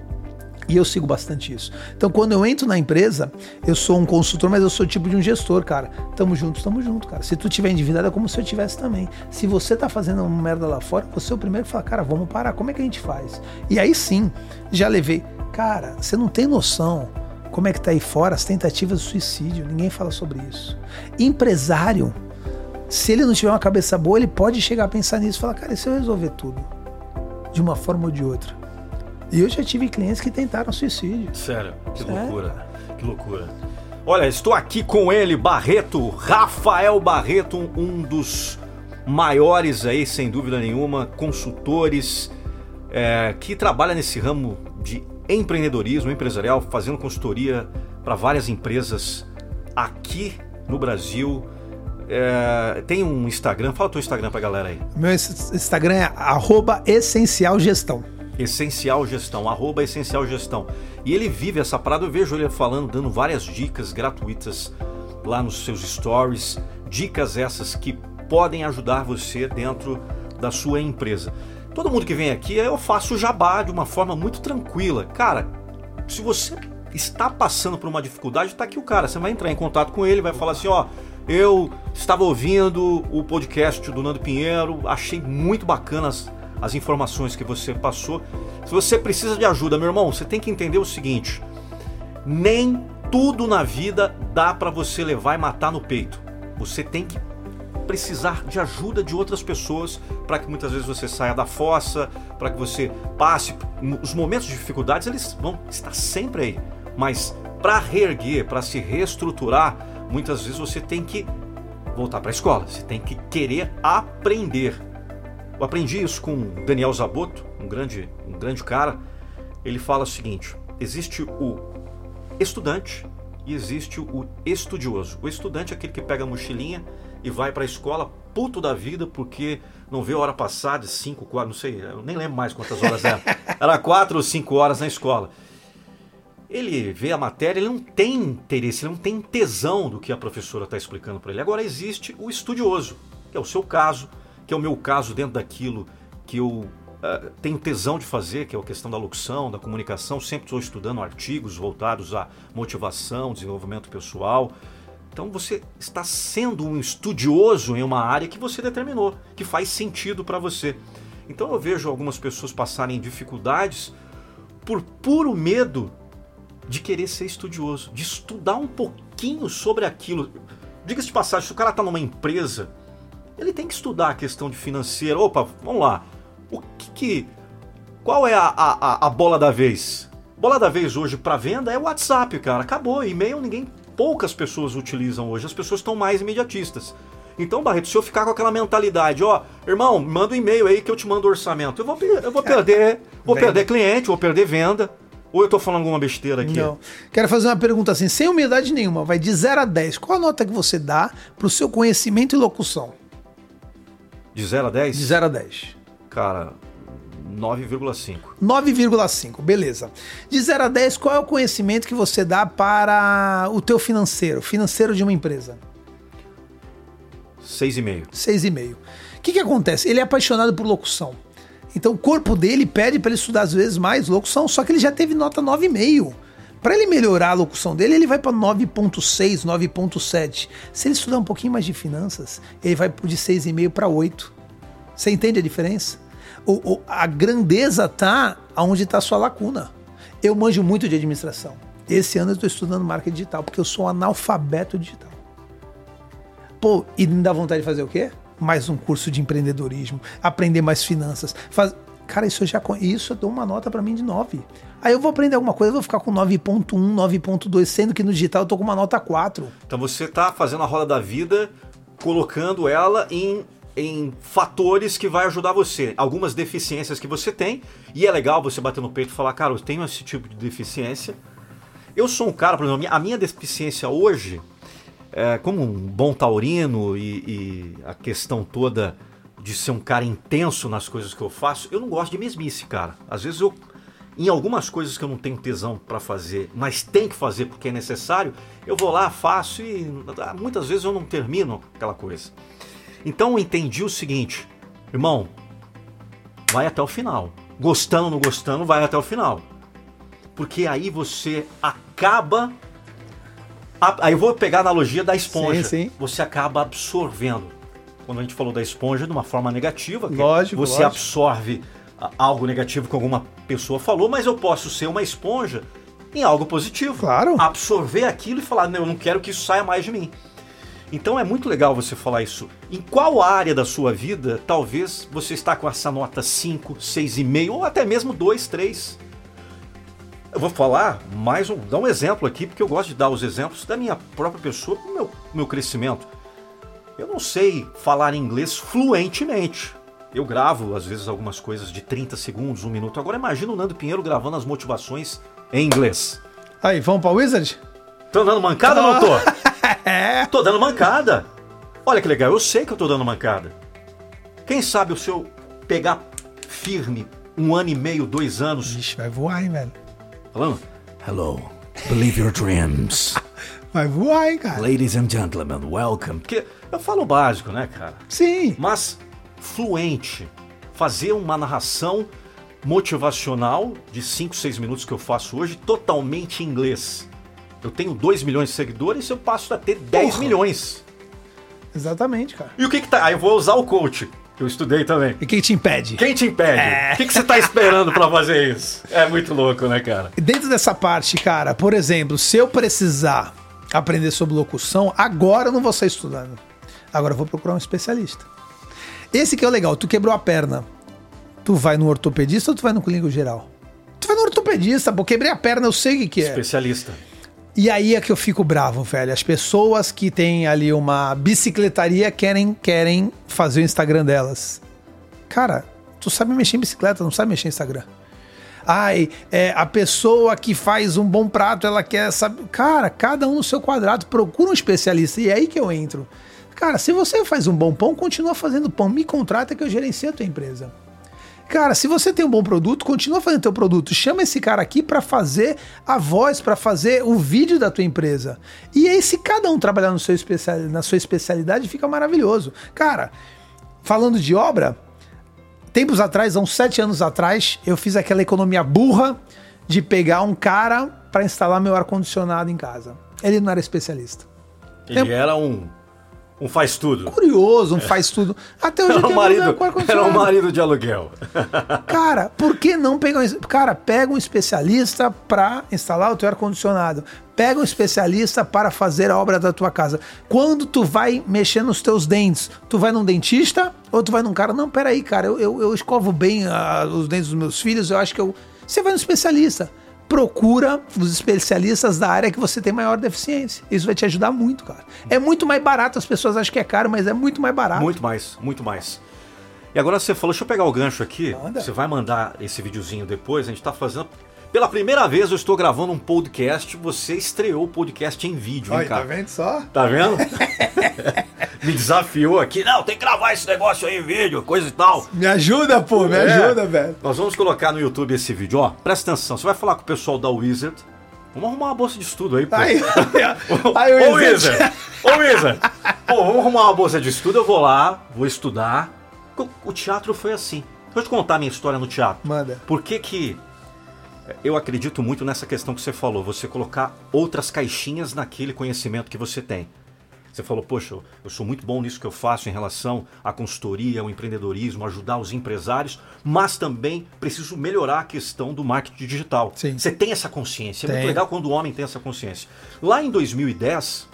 E eu sigo bastante isso. Então, quando eu entro na empresa, eu sou um consultor, mas eu sou tipo de um gestor, cara. Tamo junto, tamo junto, cara. Se tu tiver endividado, é como se eu tivesse também. Se você tá fazendo uma merda lá fora, você é o primeiro que fala, cara, vamos parar. Como é que a gente faz? E aí sim, já levei Cara, você não tem noção como é que tá aí fora as tentativas de suicídio. Ninguém fala sobre isso. Empresário, se ele não tiver uma cabeça boa, ele pode chegar a pensar nisso e falar, cara, e se eu resolver tudo? De uma forma ou de outra. E eu já tive clientes que tentaram suicídio. Sério, que Sério? loucura. Que loucura. Olha, estou aqui com ele, Barreto, Rafael Barreto, um dos maiores aí, sem dúvida nenhuma, consultores é, que trabalha nesse ramo de empreendedorismo empresarial, fazendo consultoria para várias empresas aqui no Brasil. É, tem um Instagram, fala o teu Instagram pra galera aí. Meu Instagram é arroba essencial gestão. Essencial Gestão, arroba Essencial Gestão. E ele vive essa parada, eu vejo ele falando, dando várias dicas gratuitas lá nos seus stories. Dicas essas que podem ajudar você dentro da sua empresa. Todo mundo que vem aqui, eu faço jabá de uma forma muito tranquila. Cara, se você está passando por uma dificuldade, tá aqui o cara. Você vai entrar em contato com ele, vai falar assim, ó, eu estava ouvindo o podcast do Nando Pinheiro, achei muito bacanas as informações que você passou. Se você precisa de ajuda, meu irmão, você tem que entender o seguinte: nem tudo na vida dá para você levar e matar no peito. Você tem que precisar de ajuda de outras pessoas para que muitas vezes você saia da fossa, para que você passe os momentos de dificuldades, eles vão estar sempre aí. Mas para reerguer, para se reestruturar, muitas vezes você tem que voltar para a escola, você tem que querer aprender. Eu aprendi isso com Daniel Zaboto, um grande, um grande cara. Ele fala o seguinte: existe o estudante e existe o estudioso. O estudante é aquele que pega a mochilinha e vai para a escola puto da vida porque não vê a hora passar de 5, 4, não sei, eu nem lembro mais quantas horas era. (laughs) Era 4 ou 5 horas na escola. Ele vê a matéria, ele não tem interesse, ele não tem tesão do que a professora está explicando para ele. Agora existe o estudioso, que é o seu caso, que é o meu caso dentro daquilo que eu uh, tenho tesão de fazer, que é a questão da locução, da comunicação. Sempre estou estudando artigos voltados à motivação, desenvolvimento pessoal. Então você está sendo um estudioso em uma área que você determinou, que faz sentido para você. Então eu vejo algumas pessoas passarem dificuldades por puro medo de querer ser estudioso, de estudar um pouquinho sobre aquilo. Diga-se de passagem, se o cara está numa empresa, ele tem que estudar a questão de financeira. Opa, vamos lá. O que, que qual é a, a, a bola da vez? Bola da vez hoje para venda é o WhatsApp, cara. Acabou. E-mail ninguém poucas pessoas utilizam hoje. As pessoas estão mais imediatistas. Então, Barreto, se eu ficar com aquela mentalidade, ó, irmão, manda um e-mail aí que eu te mando o orçamento, eu vou, eu vou perder, vou perder cliente, vou perder venda. Ou eu tô falando alguma besteira aqui? Não. Quero fazer uma pergunta assim, sem humildade nenhuma, vai de 0 a 10. Qual a nota que você dá pro seu conhecimento e locução? De 0 a 10? De 0 a 10. Cara, 9,5. 9,5, beleza. De 0 a 10, qual é o conhecimento que você dá para o teu financeiro, financeiro de uma empresa? 6,5. 6,5. O que, que acontece? Ele é apaixonado por locução. Então o corpo dele pede para ele estudar às vezes mais locução, só que ele já teve nota 9,5. Para ele melhorar a locução dele, ele vai para 9.6, 9.7. Se ele estudar um pouquinho mais de finanças, ele vai de 6,5 para 8. Você entende a diferença? O, o, a grandeza tá onde está a sua lacuna. Eu manjo muito de administração. Esse ano eu estou estudando marca digital, porque eu sou analfabeto digital. Pô, e me dá vontade de fazer o quê? Mais um curso de empreendedorismo, aprender mais finanças. Faz... Cara, isso eu já isso eu dou uma nota para mim de 9. Aí eu vou aprender alguma coisa, eu vou ficar com 9.1, 9.2, sendo que no digital eu tô com uma nota 4. Então você tá fazendo a roda da vida, colocando ela em em fatores que vai ajudar você. Algumas deficiências que você tem, e é legal você bater no peito e falar, cara, eu tenho esse tipo de deficiência. Eu sou um cara, por exemplo, a minha deficiência hoje, é, como um bom taurino e, e, a questão toda de ser um cara intenso nas coisas que eu faço, eu não gosto de mesmice, cara. Às vezes eu, em algumas coisas que eu não tenho tesão para fazer, mas tem que fazer porque é necessário, eu vou lá, faço e muitas vezes eu não termino aquela coisa. Então eu entendi o seguinte, irmão, vai até o final. Gostando ou não gostando, vai até o final. Porque aí você acaba. Aí eu vou pegar a analogia da esponja. Sim, sim. Você acaba absorvendo. Quando a gente falou da esponja de uma forma negativa, lógico, você lógico. absorve algo negativo que alguma pessoa falou, mas eu posso ser uma esponja em algo positivo. Claro. Absorver aquilo e falar, não, eu não quero que isso saia mais de mim. Então é muito legal você falar isso. Em qual área da sua vida talvez você está com essa nota 5, 6,5 ou até mesmo 2, 3? Eu vou falar mais um, dar um exemplo aqui, porque eu gosto de dar os exemplos da minha própria pessoa, do meu, meu crescimento. Eu não sei falar inglês fluentemente. Eu gravo, às vezes, algumas coisas de 30 segundos, um minuto. Agora imagina o Nando Pinheiro gravando as motivações em inglês. Aí, vamos para o Wizard? Tô dando mancada ou não tô? (laughs) (laughs) É. Tô dando mancada. Olha que legal, eu sei que eu tô dando mancada. Quem sabe o seu pegar firme um ano e meio, dois anos. Vixe, vai voar, hein, velho. Falando, hello, believe your dreams. (laughs) Vai voar, hein, cara. Ladies and gentlemen, welcome. Porque eu falo básico, né, cara? Sim. Mas fluente. Fazer uma narração motivacional de 5, 6 minutos que eu faço hoje, totalmente em inglês eu tenho 2 milhões de seguidores, eu passo a ter 10 Porra. milhões. Exatamente, cara. E o que que tá? Aí eu vou usar o coach. Eu estudei também. E quem te impede? Quem te impede? É. O que, que você está esperando para fazer isso? É muito louco, né, cara? Dentro dessa parte, cara, por exemplo, se eu precisar aprender sobre locução, agora eu não vou sair estudando. Agora eu vou procurar um especialista. Esse que é o legal, tu quebrou a perna. Tu vai no ortopedista ou tu vai no clínico geral? Tu vai no ortopedista, pô, quebrei a perna, eu sei o que, que é. Especialista. E aí é que eu fico bravo, velho. As pessoas que têm ali uma bicicletaria querem, querem fazer o Instagram delas. Cara, tu sabe mexer em bicicleta, não sabe mexer em Instagram. Ai, é, a pessoa que faz um bom prato, ela quer saber. Cara, cada um no seu quadrado, procura um especialista. E é aí que eu entro. Cara, se você faz um bom pão, continua fazendo pão. Me contrata que eu gerencio a tua empresa. Cara, se você tem um bom produto, continua fazendo teu produto. Chama esse cara aqui para fazer a voz, para fazer o vídeo da tua empresa. E aí, se cada um trabalhar no seu especial, na sua especialidade, fica maravilhoso. Cara, falando de obra, tempos atrás, há uns sete anos atrás, eu fiz aquela economia burra de pegar um cara para instalar meu ar-condicionado em casa. Ele não era especialista. Ele era um um faz tudo. Curioso, um faz tudo. Até hoje era um marido, era um marido de aluguel. (laughs) Cara, por que não pegar um, cara, pega um especialista para instalar o teu ar condicionado. Pega um especialista para fazer a obra da tua casa. Quando tu vai mexer nos teus dentes, tu vai num dentista ou tu vai num cara, não, peraí, cara, eu, eu, eu escovo bem uh, os dentes dos meus filhos, eu acho que eu você vai no especialista procura os especialistas da área que você tem maior deficiência. Isso vai te ajudar muito, cara. É muito mais barato, as pessoas acham que é caro, mas é muito mais barato. Muito mais, muito mais. E agora você falou, deixa eu pegar o gancho aqui. Manda. Você vai mandar esse videozinho depois, a gente tá fazendo. Pela primeira vez eu estou gravando um podcast, você estreou o podcast em vídeo, hein, cara? Tá vendo só? Tá vendo? (laughs) me desafiou aqui. Não, tem que gravar esse negócio aí em vídeo, coisa e tal. Me ajuda, pô, me é. ajuda, velho. Nós vamos colocar no YouTube esse vídeo, ó. Presta atenção, você vai falar com o pessoal da Wizard. Vamos arrumar uma bolsa de estudo aí, pô. Aí, (laughs) aí, ô, Wizard. Ô, Wizard. Pô, vamos arrumar uma bolsa de estudo, eu vou lá, vou estudar. O teatro foi assim. Deixa eu te contar a minha história no teatro. Manda. Por que que eu acredito muito nessa questão que você falou, você colocar outras caixinhas naquele conhecimento que você tem. Você falou, poxa, eu sou muito bom nisso que eu faço em relação à consultoria, ao empreendedorismo, ajudar os empresários, mas também preciso melhorar a questão do marketing digital. Sim. Você tem essa consciência. É muito legal quando o homem tem essa consciência. Lá em 2010,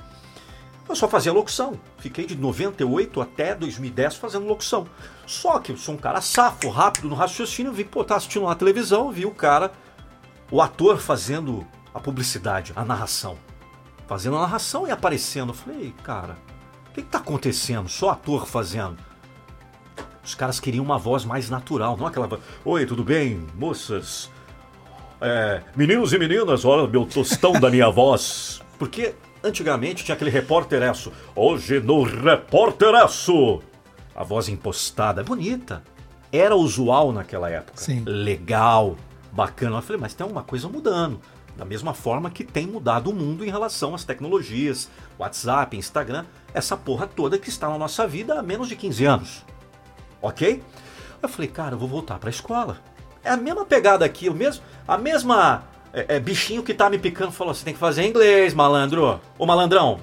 eu só fazia locução. Fiquei de 98 até 2010 fazendo locução. Só que eu sou um cara safo, rápido no raciocínio, vi pô, tá assistindo uma televisão, vi o cara, o ator fazendo a publicidade, a narração fazendo a narração e aparecendo. Eu falei, cara, o que, está acontecendo? Só ator fazendo. Os caras queriam uma voz mais natural, não aquela voz. Oi, tudo bem, moças? É, meninos e meninas, olha meu tostão da minha (laughs) voz. Porque antigamente tinha aquele repórter repórteresso. Hoje no repórteresso. A voz impostada, bonita. Era usual naquela época. Sim. Legal, bacana. Eu falei, mas tem uma coisa mudando. Da mesma forma que tem mudado o mundo em relação às tecnologias, WhatsApp, Instagram, essa porra toda que está na nossa vida há menos de 15 anos. Ok? Eu falei, cara, eu vou voltar para a escola. É a mesma pegada aqui, o mesmo, a mesma é, é, bichinho que tá me picando falou: você tem que fazer inglês, malandro. Ô malandrão,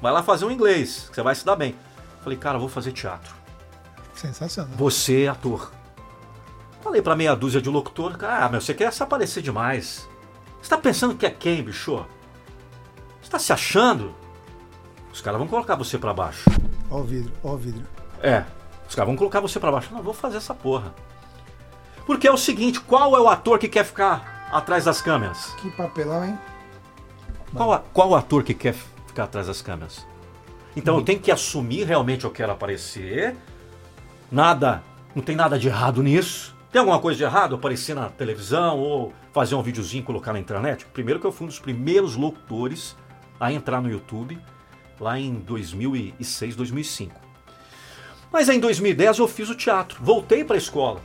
vai lá fazer um inglês, que você vai se dar bem. Eu falei, cara, eu vou fazer teatro. Sensacional. Você é ator. Falei para meia dúzia de locutor, cara, ah, mas você quer se aparecer demais. Você tá pensando que é quem, bicho? Você tá se achando? Os caras vão colocar você para baixo. Ó o vidro, ó o vidro. É, os caras vão colocar você para baixo. Não, vou fazer essa porra. Porque é o seguinte, qual é o ator que quer ficar atrás das câmeras? Que papelão, hein? Qual, qual ator que quer ficar atrás das câmeras? Então eu tenho que assumir realmente eu quero aparecer. Nada, não tem nada de errado nisso. Tem alguma coisa de errado aparecer na televisão ou fazer um videozinho e colocar na internet? Primeiro que eu fui um dos primeiros locutores a entrar no YouTube, lá em 2006, 2005. Mas em 2010 eu fiz o teatro, voltei para a escola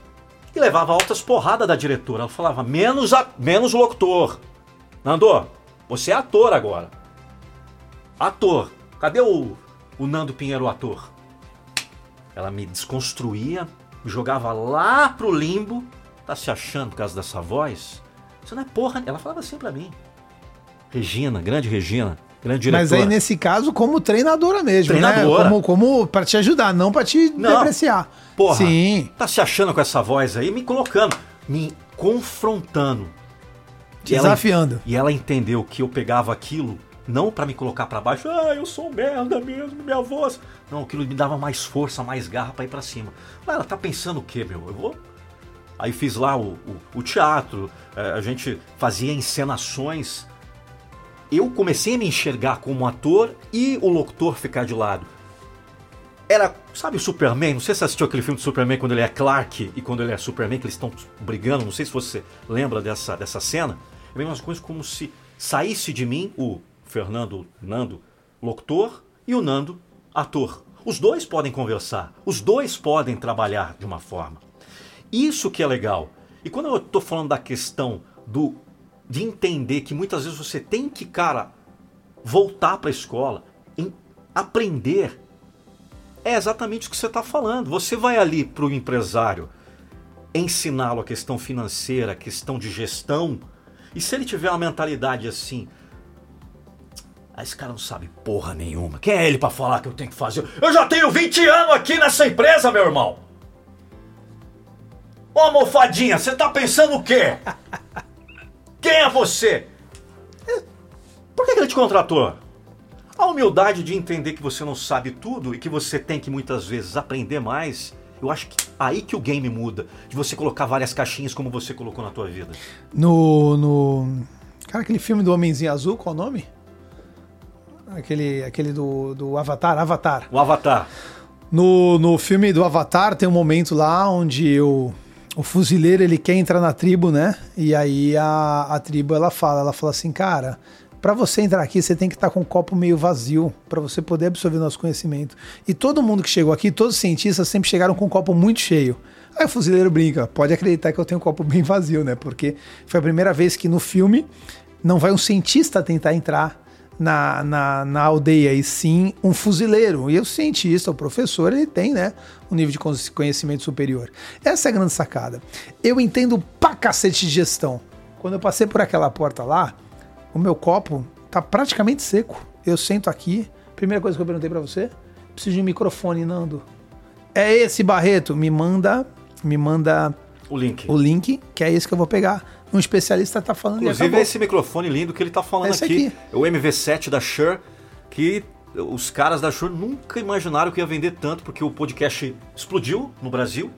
e levava altas porradas da diretora. Ela falava, menos, a, menos locutor. Nando, você é ator agora. Ator. Cadê o, o Nando Pinheiro, ator? Ela me desconstruía me jogava lá pro limbo. Tá se achando por causa dessa voz? Você não é porra. Ela falava assim pra mim. Regina, grande Regina. grande diretora. Mas aí, nesse caso, como treinadora mesmo, Treinadora. né? Como, como pra te ajudar, não pra te Não. depreciar. Porra, Sim. tá se achando com essa voz aí, me colocando, me confrontando. E ela- Desafiando. E ela entendeu que eu pegava aquilo não pra me colocar pra baixo, ah, eu sou merda mesmo, minha voz. Não, aquilo me dava mais força, mais garra pra ir pra cima. Ah, ela tá pensando o quê, meu? Eu vou. Aí fiz lá o, o- o teatro, eh, a gente fazia encenações. Eu comecei a me enxergar como ator e o locutor ficar de lado. Era, sabe o Superman? Não sei se você assistiu aquele filme do Superman quando ele é Clark e quando ele é Superman, que eles estão brigando. Não sei se você lembra dessa, dessa cena. É a mesma coisa como se saísse de mim o Fernando Nando, locutor, e o Nando, ator. Os dois podem conversar, os dois podem trabalhar de uma forma. Isso que é legal. E quando eu estou falando da questão do de entender que muitas vezes você tem que, cara, voltar para a escola, em aprender é exatamente o que você está falando. Você vai ali para o empresário ensiná-lo a questão financeira, a questão de gestão, e se ele tiver uma mentalidade assim, ah, esse cara não sabe porra nenhuma. Quem é ele para falar que eu tenho que fazer? Eu já tenho 20 anos aqui nessa empresa, meu irmão. Ô almofadinha, você tá pensando o quê? Quem é você? Por que que ele te contratou? A humildade de entender que você não sabe tudo e que você tem que muitas vezes aprender mais. Eu acho que aí que o game muda. De você colocar várias caixinhas como você colocou na tua vida. No, no. Cara, aquele filme do Homenzinho Azul, qual o nome? Aquele, aquele do, do Avatar, Avatar. O Avatar. No, no filme do Avatar tem um momento lá onde o, o fuzileiro ele quer entrar na tribo, né? E aí a, a tribo ela fala, ela fala assim, cara, para você entrar aqui você tem que estar com o copo meio vazio para você poder absorver nosso conhecimento. E todo mundo que chegou aqui, todos os cientistas sempre chegaram com um copo muito cheio. Aí o fuzileiro brinca, pode acreditar que eu tenho um copo (laughs) bem vazio, né? Porque foi a primeira vez que no filme não vai um cientista tentar entrar na, na, na aldeia, e sim um fuzileiro. E o cientista, o professor, ele tem, né, um nível de conhecimento superior. Essa é a grande sacada. Eu entendo pra cacete de gestão. Quando eu passei por aquela porta lá, o meu copo tá praticamente seco. Eu sento aqui, primeira coisa que eu perguntei para você, preciso de um microfone, Nando. É esse Barreto, me manda, me manda O link. o link, que é esse que eu vou pegar. Um especialista tá falando Inclusive esse microfone lindo que ele tá falando É aqui. aqui. O MV7 da Shure, que os caras da Shure nunca imaginaram que ia vender tanto, porque o podcast explodiu no Brasil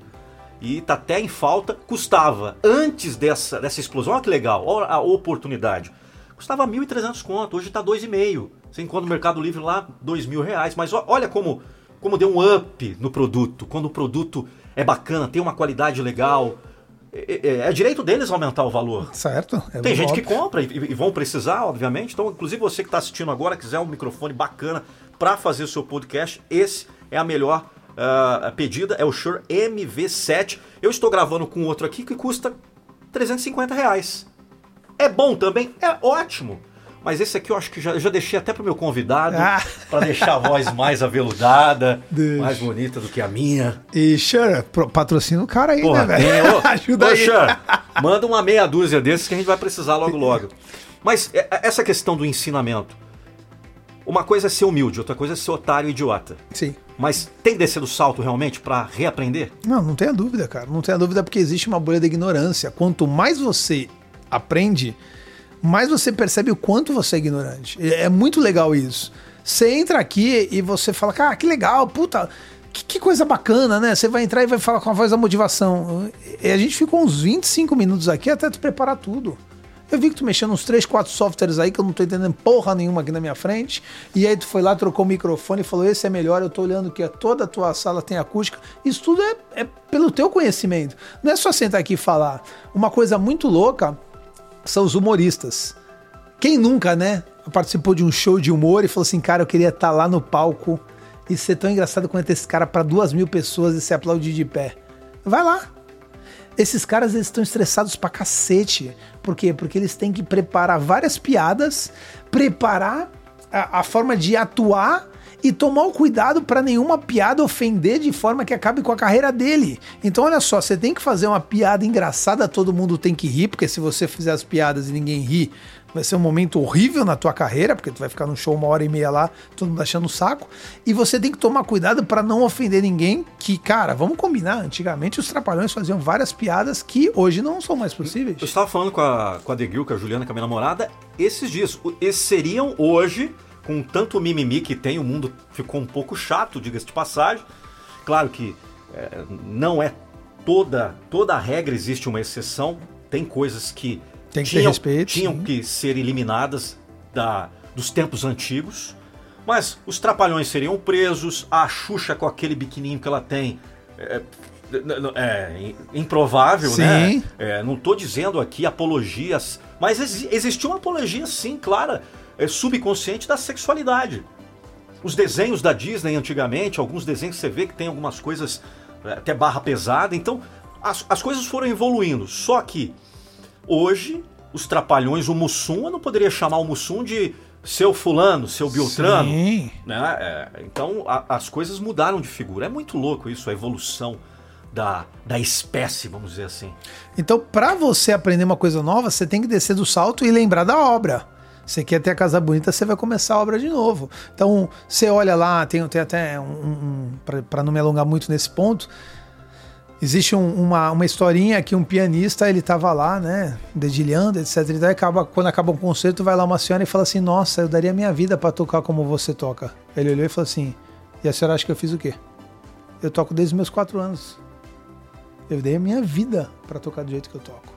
e tá até em falta. Custava, antes dessa, dessa explosão, olha que legal, olha a oportunidade. Custava 1.300 conto, hoje tá 2,5. Você encontra no Mercado Livre lá, 2 mil reais. Mas olha como, como deu um up no produto. Quando o produto é bacana, tem uma qualidade legal. É, é- é direito deles aumentar o valor. Certo. é Tem gente que óbvio. compra e, e vão precisar, obviamente. Então, inclusive você que está assistindo agora, quiser um microfone bacana para fazer o seu podcast, esse é a melhor ah, pedida, é o Shure MV7. Eu estou gravando com outro aqui que custa 350 reais. É bom também? É ótimo. Mas esse aqui eu acho que já, eu já deixei até pro meu convidado, Ah. (laughs) para deixar a voz mais aveludada, mais bonita do que a minha. E, pro- patrocina o cara aí, Porra, né, velho? ô, (laughs) Ajuda ô, aí. Xan, manda uma meia dúzia desses que a gente vai precisar logo logo. Mas é- é- essa questão do ensinamento. Uma coisa é ser humilde, outra coisa é ser otário e idiota. Sim. Mas tem que descer do salto realmente para reaprender? Não, não tenha dúvida, cara. Não tenha dúvida porque existe uma bolha da ignorância. Quanto mais você aprende, mais você percebe o quanto você é ignorante. É muito legal isso. Você entra aqui e você fala, cara, que legal, puta, que, que coisa bacana, né? Você vai entrar e vai falar com a voz da motivação. E a gente ficou uns 25 minutos aqui até tu preparar tudo. Eu vi que tu mexendo uns 3, 4 softwares aí que eu não tô entendendo porra nenhuma aqui na minha frente. E aí tu foi lá, trocou o microfone e falou: esse é melhor. Eu tô olhando que toda a tua sala tem acústica. Isso tudo é, é pelo teu conhecimento. Não é só sentar aqui e falar. Uma coisa muito louca são os humoristas. Quem nunca, né, participou de um show de humor e falou assim: cara, eu queria estar lá no palco e ser tão engraçado quanto esse cara para duas mil pessoas e se aplaudir de pé. Vai lá. Esses caras eles estão estressados pra cacete. Por quê? Porque eles têm que preparar várias piadas, preparar a, a forma de atuar e tomar o cuidado para nenhuma piada ofender de forma que acabe com a carreira dele. Então, olha só, você tem que fazer uma piada engraçada, todo mundo tem que rir, porque se você fizer as piadas e ninguém ri, vai ser um momento horrível na tua carreira, porque tu vai ficar no show uma hora e meia lá, todo mundo achando o saco. E você tem que tomar cuidado para não ofender ninguém, que, cara, vamos combinar, antigamente os Trapalhões faziam várias piadas que hoje não são mais possíveis. Eu estava falando com a, com a Degil, com a Juliana, com a minha namorada, esses dias. Esses seriam hoje, com tanto mimimi que tem, o mundo ficou um pouco chato, diga-se de passagem. Claro que é, não é toda, toda regra, existe uma exceção. Tem coisas que que tinham, respeito. Tinham sim. que ser eliminadas da, dos tempos antigos. Mas os trapalhões seriam presos, a Xuxa com aquele biquininho que ela tem. É, é improvável, sim. né? É, não estou dizendo aqui apologias, mas ex existiu uma apologia, sim, clara, é, subconsciente da sexualidade. Os desenhos da Disney antigamente, alguns desenhos você vê que tem algumas coisas é, até barra pesada, então as, as coisas foram evoluindo. Só que Hoje, os trapalhões, o Mussum, eu não poderia chamar o Mussum de seu fulano, seu Beltrano. Sim. Né? É, então a, as coisas mudaram de figura. É muito louco isso, a evolução da, da espécie, vamos dizer assim. Então, para você aprender uma coisa nova, você tem que descer do salto e lembrar da obra. Você quer ter a casa bonita, você vai começar a obra de novo. Então, você olha lá, tem, tem até um. um para não me alongar muito nesse ponto, Existe um, uma, uma historinha que um pianista, ele tava lá, né, dedilhando, etc. E daí acaba, quando acaba o concerto, vai lá uma senhora e fala assim: Nossa, eu daria minha vida para tocar como você toca. Ele olhou e falou assim: E a senhora acha que eu fiz o quê? Eu toco desde os meus quatro anos. Eu dei a minha vida para tocar do jeito que eu toco.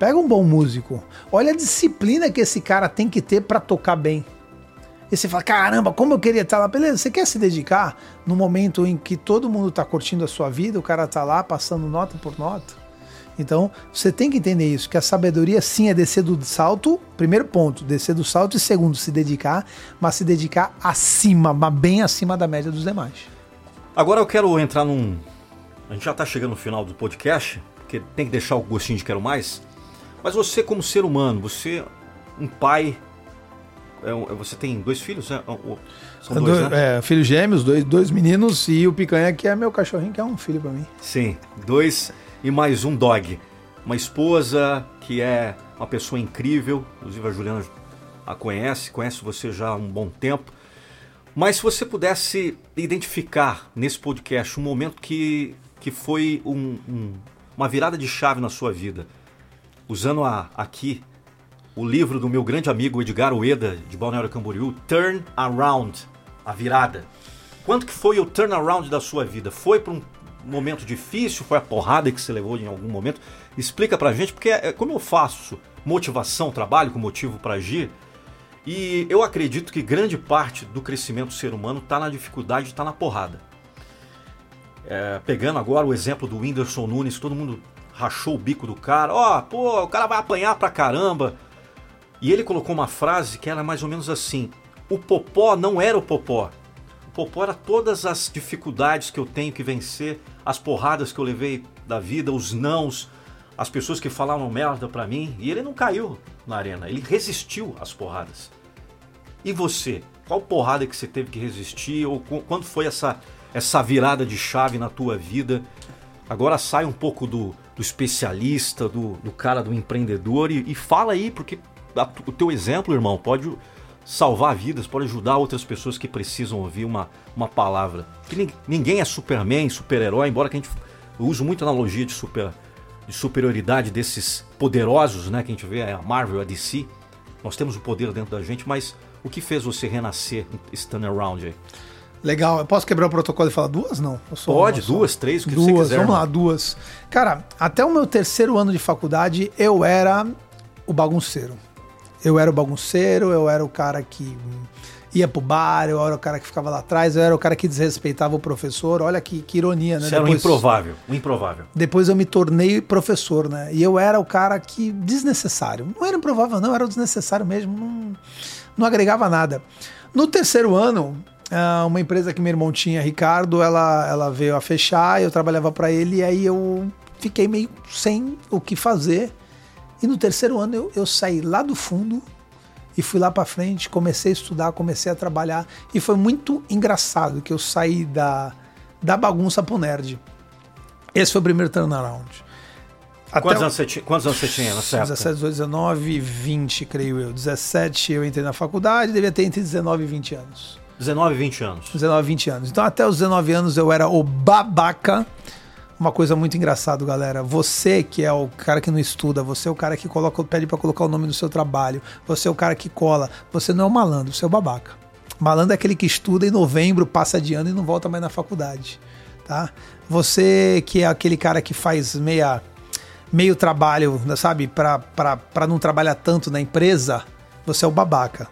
Pega um bom músico. Olha a disciplina que esse cara tem que ter para tocar bem. E você fala, caramba, como eu queria estar lá. Beleza, você quer se dedicar no momento em que todo mundo está curtindo a sua vida, o cara está lá passando nota por nota? Então, você tem que entender isso, que a sabedoria sim é descer do salto, primeiro ponto, descer do salto, e segundo, se dedicar, mas se dedicar acima, mas bem acima da média dos demais. Agora eu quero entrar num. A gente já está chegando no final do podcast, porque tem que deixar o gostinho de quero mais. Mas você, como ser humano, você, um pai é, é, você tem dois filhos? É, São dois, dois né? É, filhos gêmeos, dois, dois meninos e o Picanha, que é meu cachorrinho, que é um filho para mim. Sim, dois e mais um dog. Uma esposa que é uma pessoa incrível, inclusive a Juliana a conhece, conhece você já há um bom tempo. Mas se você pudesse identificar nesse podcast um momento que, que foi um, um, uma virada de chave na sua vida, usando a, aqui o livro do meu grande amigo Edgar Ueda, de Balneário Camboriú, Turn Around, a virada. Quanto que foi o turnaround da sua vida? Foi para um momento difícil? Foi a porrada que você levou em algum momento? Explica pra gente, porque é, como eu faço motivação, trabalho com motivo para agir, e eu acredito que grande parte do crescimento do ser humano está na dificuldade, está na porrada. É, pegando agora o exemplo do Whindersson Nunes, todo mundo rachou o bico do cara. Ó, oh, pô, o cara vai apanhar pra caramba. E ele colocou uma frase que era mais ou menos assim: o popó não era o popó. O popó era todas as dificuldades que eu tenho que vencer, as porradas que eu levei da vida, os nãos, as pessoas que falavam merda para mim. E ele não caiu na arena, ele resistiu às porradas. E você? Qual porrada que você teve que resistir? Ou quando foi essa, essa virada de chave na tua vida? Agora sai um pouco do, do especialista, do, do cara do empreendedor e, e fala aí, porque o teu exemplo, irmão, pode salvar vidas, pode ajudar outras pessoas que precisam ouvir uma, uma palavra. Que ninguém é Superman, super-herói, embora que a gente use muito analogia de, super, de superioridade desses poderosos, né? Que a gente vê, é a Marvel, a DC. Nós temos o poder dentro da gente, mas o que fez você renascer esse turnaround aí? Legal. Eu posso quebrar o protocolo e falar duas? Não. Pode, duas, três, o que duas, você quiser. Vamos lá, duas. Cara, até o meu terceiro ano de faculdade, eu era o bagunceiro. Eu era o bagunceiro, eu era o cara que ia pro bar, eu era o cara que ficava lá atrás, eu era o cara que desrespeitava o professor. Olha que, que ironia, né? Você depois, era um improvável, um improvável. Depois eu me tornei professor, né? E eu era o cara que desnecessário. Não era improvável, não, era o desnecessário mesmo, não, não agregava nada. No terceiro ano, uma empresa que meu irmão tinha, Ricardo, ela, ela veio a fechar, eu trabalhava para ele e aí eu fiquei meio sem o que fazer. E no terceiro ano eu, eu saí lá do fundo e fui lá para frente, comecei a estudar, comecei a trabalhar e foi muito engraçado que eu saí da, da bagunça pro nerd. Esse foi o primeiro turnaround. quantos, anos você tinha, quantos anos você tinha nessa 17, 18, 19, 20, creio eu. 17 eu entrei na faculdade, devia ter entre 19 e 20 anos. 19 e 20 anos. 19 e 20 anos. Então até os 19 anos eu era o babaca uma coisa muito engraçada, galera. Você que é o cara que não estuda, você é o cara que coloca, pede para colocar o nome no seu trabalho, você é o cara que cola, você não é o malandro, você é o babaca. Malandro é aquele que estuda em novembro, passa de ano e não volta mais na faculdade, tá? Você que é aquele cara que faz meia meio trabalho, sabe, para não trabalhar tanto na empresa, você é o babaca.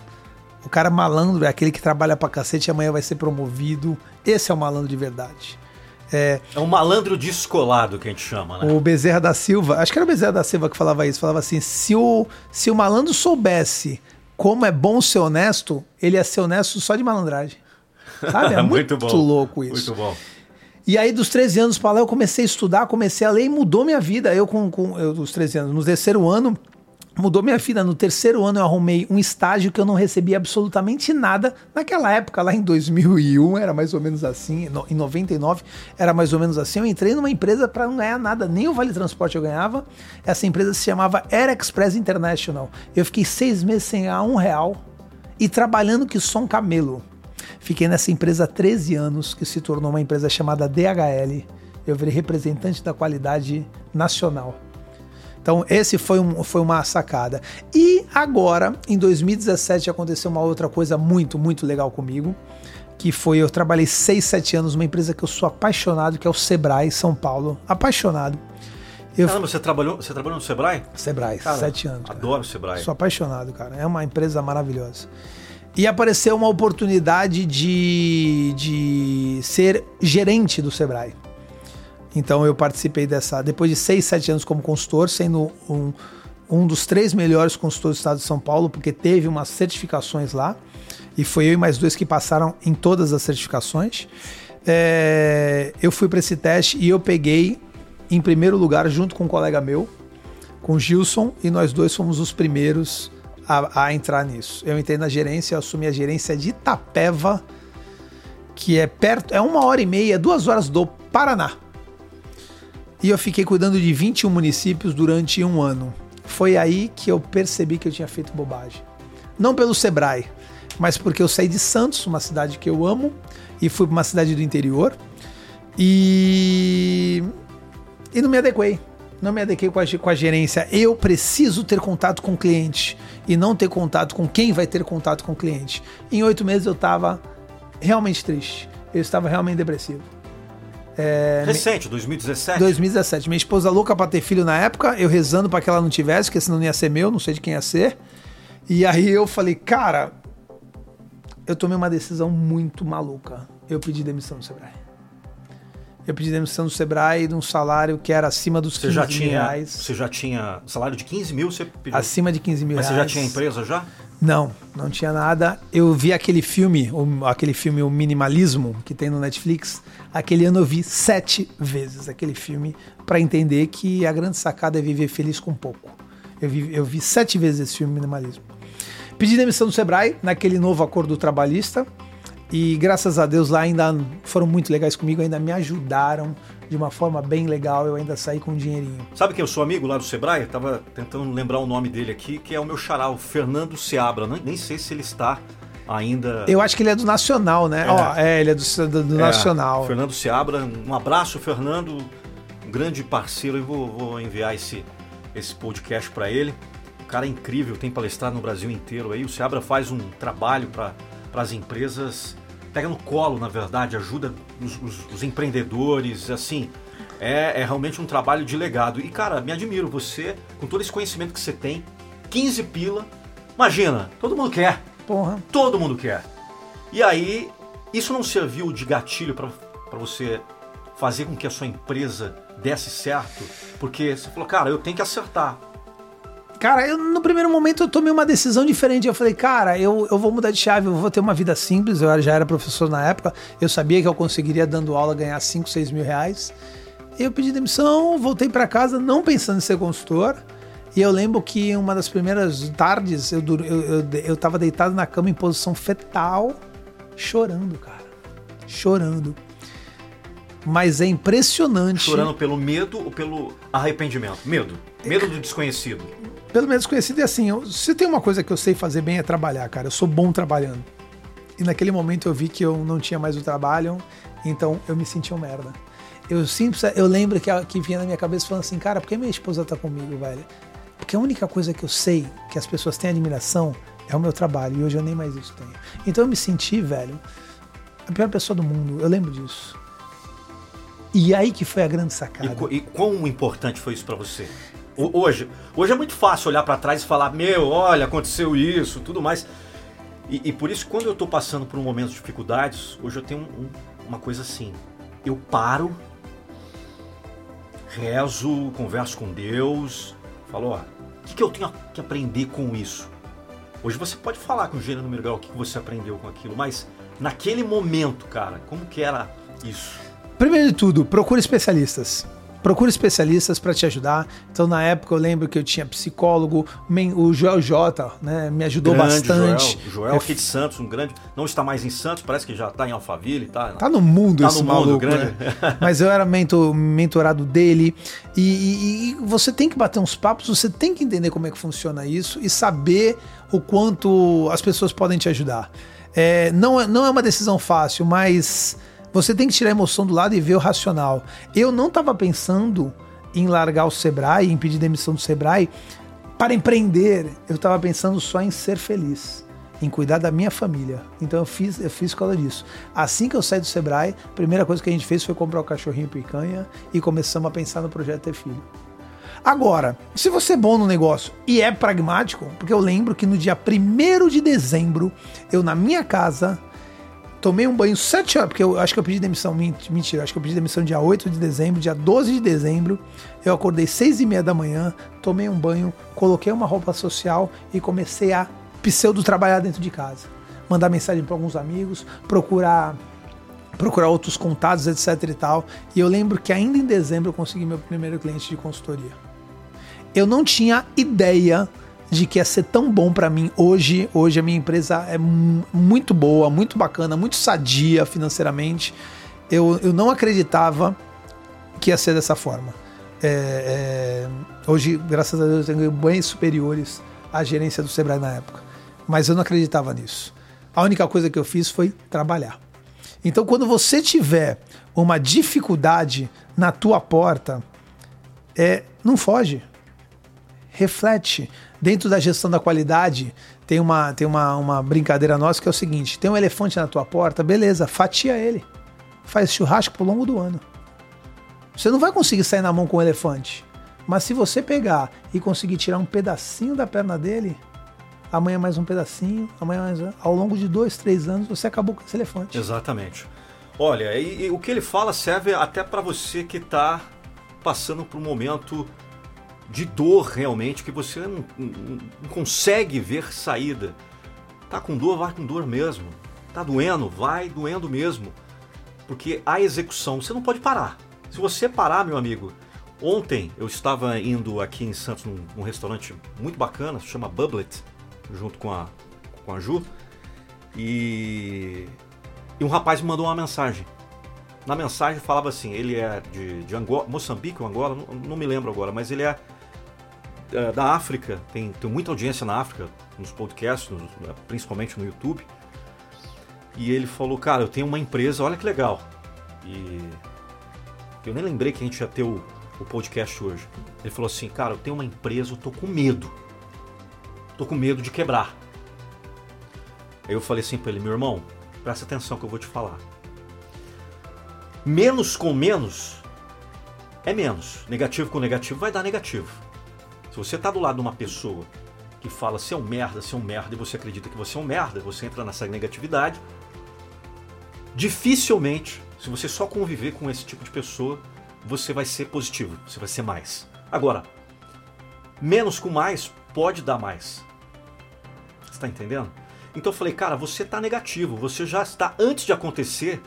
O cara malandro é aquele que trabalha pra cacete e amanhã vai ser promovido. Esse é o malandro de verdade. É, é um malandro descolado que a gente chama, né? O Bezerra da Silva, acho que era o Bezerra da Silva que falava isso, falava assim: se o, se o malandro soubesse como é bom ser honesto, ele ia ser honesto só de malandragem. Sabe? (laughs) É muito, muito louco isso. Muito bom. E aí, dos 13 anos para lá, eu comecei a estudar, comecei a ler e mudou minha vida. Eu, com, com eu, dos 13 anos, no terceiro ano, mudou minha vida. No terceiro ano eu arrumei um estágio que eu não recebia absolutamente nada. Naquela época, lá em 2001, era mais ou menos assim. Em 99, era mais ou menos assim. Eu entrei numa empresa para não ganhar nada, nem o Vale Transporte eu ganhava. Essa empresa se chamava Air Express International. Eu fiquei seis meses sem ganhar um real e trabalhando que só um camelo. Fiquei nessa empresa há 13 anos, que se tornou uma empresa chamada DHL. Eu virei representante da qualidade nacional. Então, esse foi, um, foi uma sacada. E agora, em 2017, aconteceu uma outra coisa muito, muito legal comigo. Que foi, eu trabalhei 6, 7 anos numa empresa que eu sou apaixonado, que é o Sebrae São Paulo. Apaixonado. Eu... Caramba, você trabalhou, você trabalhou no Sebrae? Sebrae, cara, sete anos. Adoro cara. o Sebrae. Sou apaixonado, cara. É uma empresa maravilhosa. E apareceu uma oportunidade de, de ser gerente do Sebrae. Então eu participei dessa, depois de 6, 7 anos como consultor, sendo um, um dos três melhores consultores do estado de São Paulo, porque teve umas certificações lá. E foi eu e mais dois que passaram em todas as certificações. É, eu fui para esse teste e eu peguei em primeiro lugar junto com um colega meu, com Gilson, e nós dois fomos os primeiros a, a entrar nisso. Eu entrei na gerência, assumi a gerência de Itapeva, que é perto, é uma hora e meia, duas horas do Paraná. E eu fiquei cuidando de 21 municípios durante um ano. Foi aí que eu percebi que eu tinha feito bobagem. Não pelo Sebrae, mas porque eu saí de Santos, uma cidade que eu amo, e fui para uma cidade do interior. E. E não me adequei. Não me adequei com a, com a gerência. Eu preciso ter contato com o cliente e não ter contato com quem vai ter contato com o cliente. Em oito meses eu estava realmente triste. Eu estava realmente depressivo. É, Recente, 2017? 2017. Minha esposa louca pra ter filho na época, eu rezando para que ela não tivesse, porque senão não ia ser meu, não sei de quem ia ser. E aí eu falei, cara, eu tomei uma decisão muito maluca. Eu pedi demissão do Sebrae. Eu pedi demissão do Sebrae de um salário que era acima dos você 15 já tinha, mil reais. Você já tinha salário de 15 mil? Você pediu? Acima de 15 mil Mas reais. Mas você já tinha empresa já? Não, não tinha nada. Eu vi aquele filme, aquele filme O Minimalismo, que tem no Netflix. Aquele ano eu vi sete vezes aquele filme para entender que a grande sacada é viver feliz com pouco. Eu vi, eu vi sete vezes esse filme Minimalismo. Pedi demissão do Sebrae naquele novo acordo trabalhista. E graças a Deus lá ainda foram muito legais comigo, ainda me ajudaram de uma forma bem legal, eu ainda saí com um dinheirinho. Sabe quem eu sou amigo lá do Sebrae? Eu tava tentando lembrar o nome dele aqui, que é o meu xará, o Fernando Seabra. Nem sei se ele está ainda. Eu acho que ele é do Nacional, né? É, Ó, é ele é do, do, do é, Nacional. Fernando Seabra, um abraço, Fernando, um grande parceiro. Eu vou, vou enviar esse, esse podcast para ele. O cara é incrível, tem palestrado no Brasil inteiro aí. O Seabra faz um trabalho para as empresas pega no colo, na verdade, ajuda os, os, os empreendedores, assim. É, é, realmente um trabalho de legado. E, cara, me admiro, você, com todo esse conhecimento que você tem, 15 pila, imagina, todo mundo quer. Porra. Todo mundo quer. E aí, isso não serviu de gatilho para você fazer com que a sua empresa desse certo? Porque você falou, cara, eu tenho que acertar. Cara, eu, no primeiro momento eu tomei uma decisão diferente. Eu falei, cara, eu, eu vou mudar de chave, eu vou ter uma vida simples. Eu já era professor na época, eu sabia que eu conseguiria, dando aula, ganhar 5, 6 mil reais. Eu pedi demissão, voltei para casa, não pensando em ser consultor. E eu lembro que uma das primeiras tardes eu, eu, eu, eu tava deitado na cama em posição fetal, chorando, cara. Chorando. Mas é impressionante. Chorando pelo medo ou pelo arrependimento? Medo. Medo do desconhecido. Pelo medo desconhecido é assim, eu, se tem uma coisa que eu sei fazer bem é trabalhar, cara. Eu sou bom trabalhando. E naquele momento eu vi que eu não tinha mais o trabalho, então eu me senti um merda. Eu simples, eu lembro que, que vinha na minha cabeça falando assim, cara, por que minha esposa tá comigo, velho? Porque a única coisa que eu sei que as pessoas têm admiração é o meu trabalho, e hoje eu nem mais isso tenho. Então eu me senti, velho, a pior pessoa do mundo, eu lembro disso. E aí que foi a grande sacada. E, e quão importante foi isso para você? Hoje, hoje é muito fácil olhar para trás e falar, meu, olha, aconteceu isso, tudo mais. E, e, por isso, quando eu estou passando por um momento de dificuldades, hoje eu tenho um, um, uma coisa assim. Eu paro, rezo, converso com Deus, falo, ó, o que, que eu tenho que aprender com isso? Hoje você pode falar com o gênero número grau o que, você aprendeu com aquilo, mas naquele momento, cara, como que era isso? Primeiro de tudo, procure especialistas. Procure especialistas para te ajudar. Então, na época, eu lembro que eu tinha psicólogo, o Joel J, né, me ajudou grande bastante. Joel, Joel aqui de Santos, um grande. Não está mais em Santos, parece que já está em Alphaville. Tá, tá no mundo tá esse no maluco, mundo, grande. Né? Mas eu era mentor, mentorado dele. E, e, e você tem que bater uns papos, você tem que entender como é que funciona isso e saber o quanto as pessoas podem te ajudar. É, não, é, não é uma decisão fácil, mas você tem que tirar a emoção do lado e ver o racional. Eu não estava pensando em largar o Sebrae, em pedir demissão do Sebrae para empreender. Eu estava pensando só em ser feliz, em cuidar da minha família. Então eu fiz, eu fiz escola disso. Assim que eu saí do Sebrae, a primeira coisa que a gente fez foi comprar o cachorrinho picanha e começamos a pensar no projeto ter filho. Agora, se você é bom no negócio e é pragmático, porque eu lembro que no dia 1 de dezembro, eu na minha casa tomei um banho 7 horas, porque eu acho que eu pedi demissão, mentira, acho que eu pedi demissão dia 8 de dezembro, dia 12 de dezembro, eu acordei 6 e meia da manhã, tomei um banho, coloquei uma roupa social e comecei a pseudo trabalhar dentro de casa. Mandar mensagem para alguns amigos, procurar procurar outros contatos, etc e tal. E eu lembro que ainda em dezembro eu consegui meu primeiro cliente de consultoria. Eu não tinha ideia de que ia ser tão bom para mim hoje. Hoje a minha empresa é muito boa, muito bacana, muito sadia financeiramente. Eu, eu não acreditava que ia ser dessa forma. É, é, hoje, graças a Deus, eu tenho bens superiores à gerência do Sebrae na época. Mas eu não acreditava nisso. A única coisa que eu fiz foi trabalhar. Então, quando você tiver uma dificuldade na tua porta, é, não foge. Reflete Dentro da gestão da qualidade, tem uma, tem uma, uma brincadeira nossa que é o seguinte: tem um elefante na tua porta, beleza, fatia ele. Faz churrasco pro longo do ano. Você não vai conseguir sair na mão com o elefante. Mas se você pegar e conseguir tirar um pedacinho da perna dele, amanhã mais um pedacinho, amanhã mais um, ao longo de dois, três anos, você acabou com esse elefante. Exatamente. Olha, e, e o que ele fala serve até para você que está passando por um momento de dor realmente, que você não, não, não consegue ver saída. Tá com dor, vai com dor mesmo. Tá doendo, vai doendo mesmo. Porque a execução, você não pode parar. Se você parar, meu amigo, ontem eu estava indo aqui em Santos num, num restaurante muito bacana, se chama Bublet, junto com a, com a Ju, e, e um rapaz me mandou uma mensagem. Na mensagem falava assim, ele é de, de Angola, Moçambique ou Angola, não, não me lembro agora, mas ele é uh, da África, tem, tem muita audiência na África, nos podcasts, né, principalmente no YouTube. E ele falou, cara, eu tenho uma empresa, olha que legal. E eu nem lembrei que a gente ia ter o, o podcast hoje. Ele falou assim, cara, eu tenho uma empresa, eu tô com medo. Tô com medo de quebrar. Aí eu falei assim pra ele, meu irmão, presta atenção que eu vou te falar. Menos com menos é menos. Negativo com negativo vai dar negativo. Você está do lado de uma pessoa que fala se é um merda, se é um merda, e você acredita que você é um merda, você entra nessa negatividade, dificilmente, se você só conviver com esse tipo de pessoa, você vai ser positivo, você vai ser mais. Agora, menos com mais pode dar mais. Você está entendendo? Então eu falei, cara, você está negativo, você já está, antes de acontecer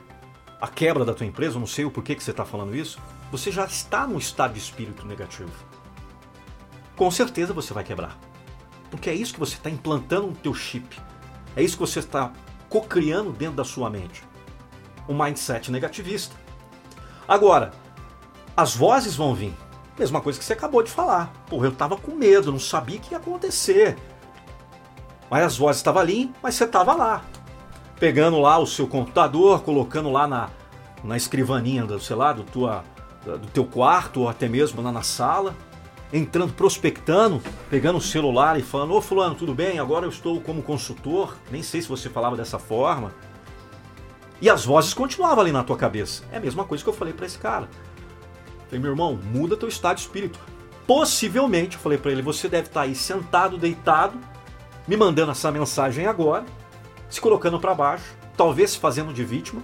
a quebra da tua empresa, não sei o porquê que você está falando isso, você já está num estado de espírito negativo. Com certeza você vai quebrar. Porque é isso que você está implantando no teu chip. É isso que você está cocriando dentro da sua mente. Um mindset negativista. Agora, as vozes vão vir. Mesma coisa que você acabou de falar. Porra, eu tava com medo, não sabia o que ia acontecer. Mas as vozes estavam ali, mas você estava lá. Pegando lá o seu computador, colocando lá na, na escrivaninha do, sei lá, do, tua, do teu quarto ou até mesmo lá na sala entrando, prospectando, pegando o celular e falando: Ô Fulano, tudo bem? Agora eu estou como consultor. Nem sei se você falava dessa forma. E as vozes continuavam ali na tua cabeça. É a mesma coisa que eu falei para esse cara. Falei, meu irmão, muda teu estado de espírito. Possivelmente, eu falei para ele, você deve estar tá aí sentado, deitado, me mandando essa mensagem agora, se colocando para baixo, talvez se fazendo de vítima.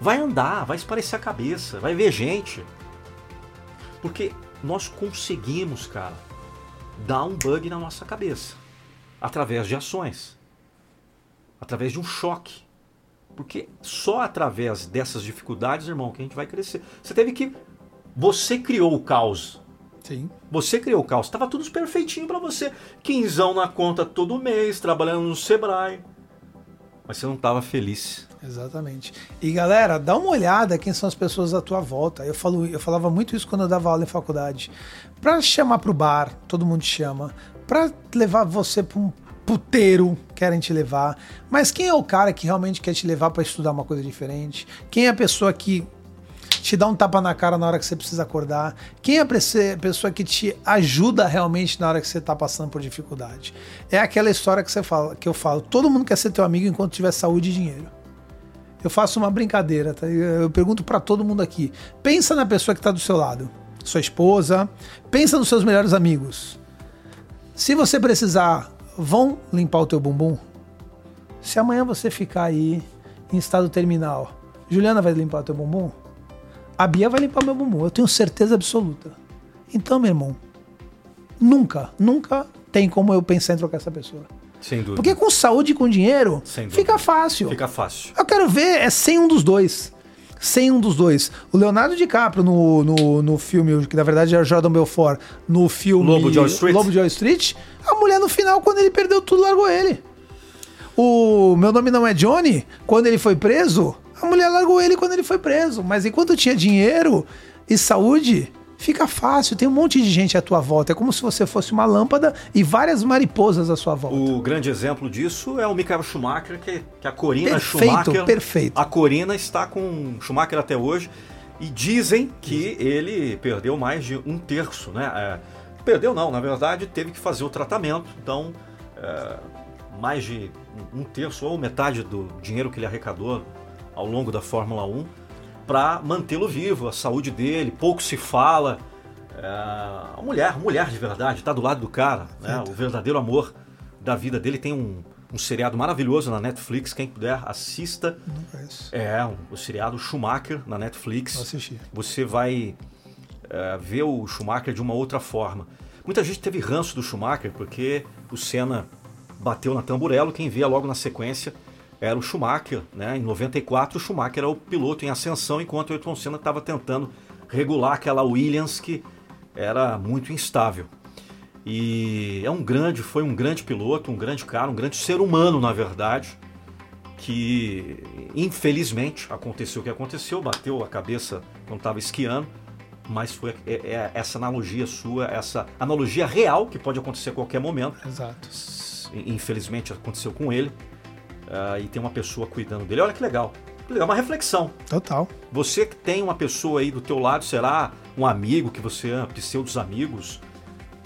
Vai andar, vai esparecer a cabeça, vai ver gente. Porque nós conseguimos, cara, dar um bug na nossa cabeça através de ações, através de um choque. Porque só através dessas dificuldades, irmão, que a gente vai crescer. Você teve que. Você criou o caos. Sim. Você criou o caos. Tava tudo perfeitinho para você. Quinzão na conta todo mês, trabalhando no Sebrae. Mas você não estava feliz. Exatamente. E galera, dá uma olhada quem são as pessoas à tua volta. Eu, falo, eu falava muito isso quando eu dava aula em faculdade. Para chamar pro bar, todo mundo chama. Para levar você para um puteiro, querem te levar. Mas quem é o cara que realmente quer te levar para estudar uma coisa diferente? Quem é a pessoa que te dá um tapa na cara na hora que você precisa acordar? Quem é a pessoa que te ajuda realmente na hora que você está passando por dificuldade? É aquela história que você fala, que eu falo. Todo mundo quer ser teu amigo enquanto tiver saúde e dinheiro. Eu faço uma brincadeira, tá? Eu pergunto para todo mundo aqui. Pensa na pessoa que está do seu lado, sua esposa. Pensa nos seus melhores amigos. Se você precisar, vão limpar o teu bumbum. Se amanhã você ficar aí em estado terminal, Juliana vai limpar o teu bumbum? A Bia vai limpar meu bumbum, eu tenho certeza absoluta. Então, meu irmão, nunca, nunca tem como eu pensar em trocar essa pessoa. Sem dúvida. Porque com saúde e com dinheiro, fica fácil. Fica fácil. Eu quero ver, é sem um dos dois. Sem um dos dois. O Leonardo DiCaprio no, no, no filme, que na verdade era Jordan Belfort, no filme Lobo de Wall Street. Lobo de Wall Street, a mulher no final, quando ele perdeu tudo, largou ele. O Meu Nome Não É Johnny, quando ele foi preso, a mulher largou ele quando ele foi preso. Mas enquanto tinha dinheiro e saúde, fica fácil, tem um monte de gente à tua volta. É como se você fosse uma lâmpada e várias mariposas à sua volta. O grande exemplo disso é o Michael Schumacher, que, que a Corina perfeito, Schumacher. Perfeito. A Corina está com Schumacher até hoje. E dizem que ele perdeu mais de um terço, né? É, perdeu não, na verdade teve que fazer o tratamento. Então, é, mais de um terço ou metade do dinheiro que ele arrecadou ao longo da Fórmula 1 para mantê-lo vivo, a saúde dele, pouco se fala. É, a mulher, mulher de verdade, está do lado do cara, né? o verdadeiro amor da vida dele. Tem um, um seriado maravilhoso na Netflix, quem puder, assista. É, um, o seriado Schumacher na Netflix. Vou assistir. Você vai é, ver o Schumacher de uma outra forma. Muita gente teve ranço do Schumacher porque o Senna bateu na tamburelo, quem via logo na sequência era o Schumacher, né? Em 94 o Schumacher era o piloto em ascensão, enquanto o Ayrton Senna estava tentando regular aquela Williams que era muito instável. E é um grande, foi um grande piloto, um grande cara, um grande ser humano, na verdade, que infelizmente aconteceu o que aconteceu, bateu a cabeça quando estava esquiando, mas foi é, é essa analogia sua, essa analogia real que pode acontecer a qualquer momento. Exato. Infelizmente aconteceu com ele uh, e tem uma pessoa cuidando dele. Olha que legal. É uma reflexão. Total. Você que tem uma pessoa aí do teu lado, será um amigo que você ama, pseudos amigos.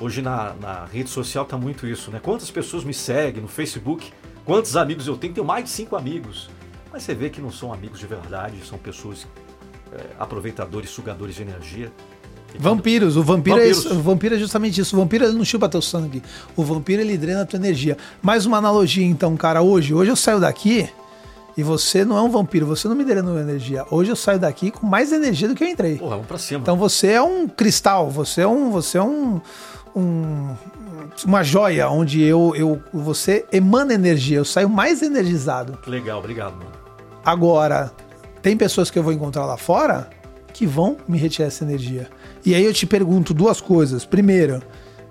Hoje na, na rede social tá muito isso, né? Quantas pessoas me seguem no Facebook? Quantos amigos eu tenho? Tenho mais de cinco amigos. Mas você vê que não são amigos de verdade, são pessoas é, aproveitadores, sugadores de energia. Vampiros, o vampiro, é Vampiros. É, o vampiro é justamente isso. O vampiro ele não chupa teu sangue. O vampiro ele drena a tua energia. Mais uma analogia então, cara, hoje. Hoje eu saio daqui e você não é um vampiro, você não me drena energia. Hoje eu saio daqui com mais energia do que eu entrei. Porra, vamos pra cima. Então você é um cristal, você é um. Você é um. um uma joia onde eu, eu você emana energia, eu saio mais energizado. Legal, obrigado, mano. Agora, tem pessoas que eu vou encontrar lá fora que vão me retirar essa energia. E aí eu te pergunto duas coisas. Primeiro,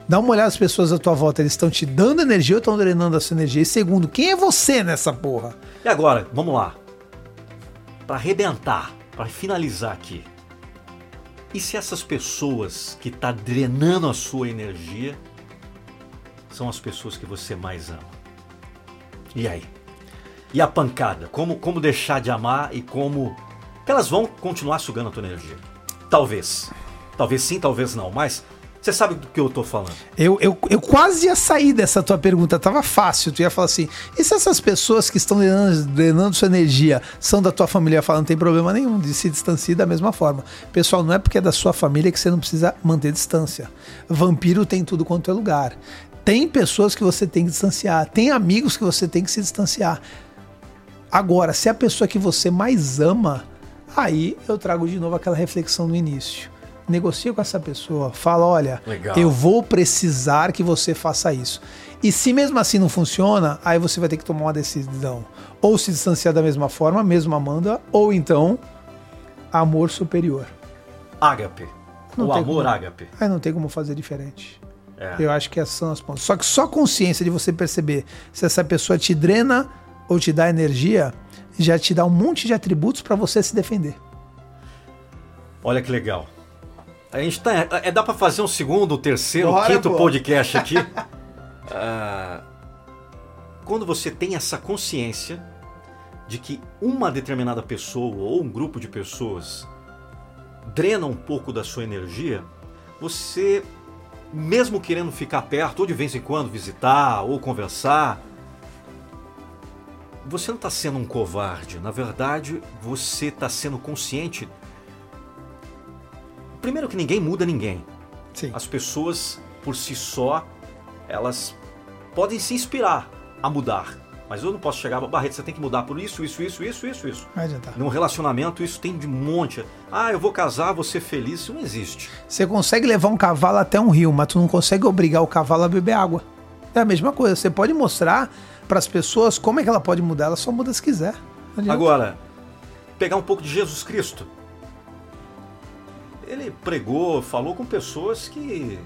Dá uma olhada nas pessoas à tua volta, eles estão te dando energia ou estão drenando a sua energia? E segundo, quem é você nessa porra? E agora, vamos lá. Para arrebentar, para finalizar aqui. E se essas pessoas que tá drenando a sua energia são as pessoas que você mais ama? E aí? E a pancada? Como, como deixar de amar e como. elas vão continuar sugando a tua energia? Talvez. Talvez sim, talvez não. Mas você sabe do que eu tô falando. Eu, eu, eu quase ia sair dessa tua pergunta, tava fácil. Tu ia falar assim: e se essas pessoas que estão drenando, drenando sua energia são da tua família? Fala, não tem problema nenhum, de se distancie da mesma forma. Pessoal, não é porque é da sua família que você não precisa manter distância. Vampiro tem tudo quanto é lugar. Tem pessoas que você tem que distanciar, tem amigos que você tem que se distanciar. Agora, se é a pessoa que você mais ama, aí eu trago de novo aquela reflexão no início negocia com essa pessoa, fala, olha, Legal. eu vou precisar que você faça isso. E se mesmo assim não funciona, aí você vai ter que tomar uma decisão. Ou se distanciar da mesma forma, mesmo amanda, ou então amor superior. Ágape. Não o amor como. ágape. Aí não tem como fazer diferente. É. Eu acho que essas são as pontas. Só que só consciência de você perceber se essa pessoa te drena ou te dá energia, já te dá um monte de atributos para você se defender. Olha que legal. A gente tá. É, dá pra fazer um segundo, um terceiro, Bora, quinto pô. podcast aqui. (laughs) Ah, quando você tem essa consciência de que uma determinada pessoa ou um grupo de pessoas drena um pouco da sua energia, você, mesmo querendo ficar perto, ou de vez em quando visitar ou conversar, você não está sendo um covarde. Na verdade, você está sendo consciente. Primeiro que ninguém muda ninguém. Sim. As pessoas, por si só, elas podem se inspirar a mudar. Mas eu não posso chegar, Barreto, você tem que mudar por isso, isso, isso, isso, isso, isso. Vai adiantar. Num relacionamento isso tem de monte. Ah, eu vou casar, vou ser feliz, isso não existe. Você consegue levar um cavalo até um rio, mas tu não consegue obrigar o cavalo a beber água. É a mesma coisa. Você pode mostrar para as pessoas como é que ela pode mudar. Ela só muda se quiser. Não adianta. Agora, pegar um pouco de Jesus Cristo. Ele pregou, falou com pessoas que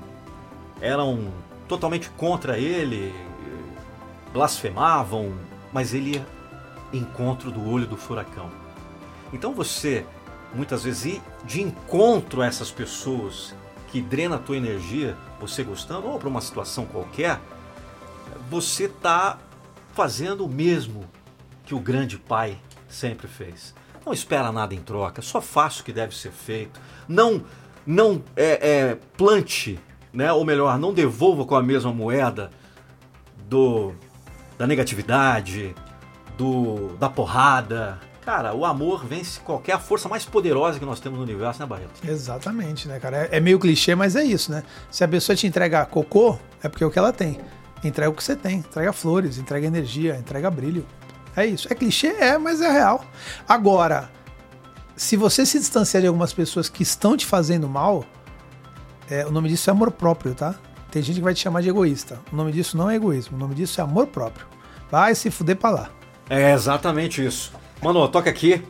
eram totalmente contra ele, blasfemavam, mas ele ia encontro do olho do furacão. Então você, muitas vezes, ir de encontro a essas pessoas que drena a tua energia, você gostando, ou para uma situação qualquer, você está fazendo o mesmo que o grande pai sempre fez. Não espera nada em troca, só faça o que deve ser feito. Não, não é, é, plante, né? ou melhor, não devolva com a mesma moeda do da negatividade, do da porrada. Cara, o amor vence qualquer força mais poderosa que nós temos no universo, né, Barreto? Exatamente, né, cara? É, é meio clichê, mas é isso, né? Se a pessoa te entrega cocô, é porque é o que ela tem. Entrega o que você tem. Entrega flores, entrega energia, entrega brilho. É isso. É clichê? É, mas é real. Agora, se você se distanciar de algumas pessoas que estão te fazendo mal, é, o nome disso é amor próprio, tá? Tem gente que vai te chamar de egoísta. O nome disso não é egoísmo. O nome disso é amor próprio. Vai se fuder pra lá. É exatamente isso. Mano, toca aqui.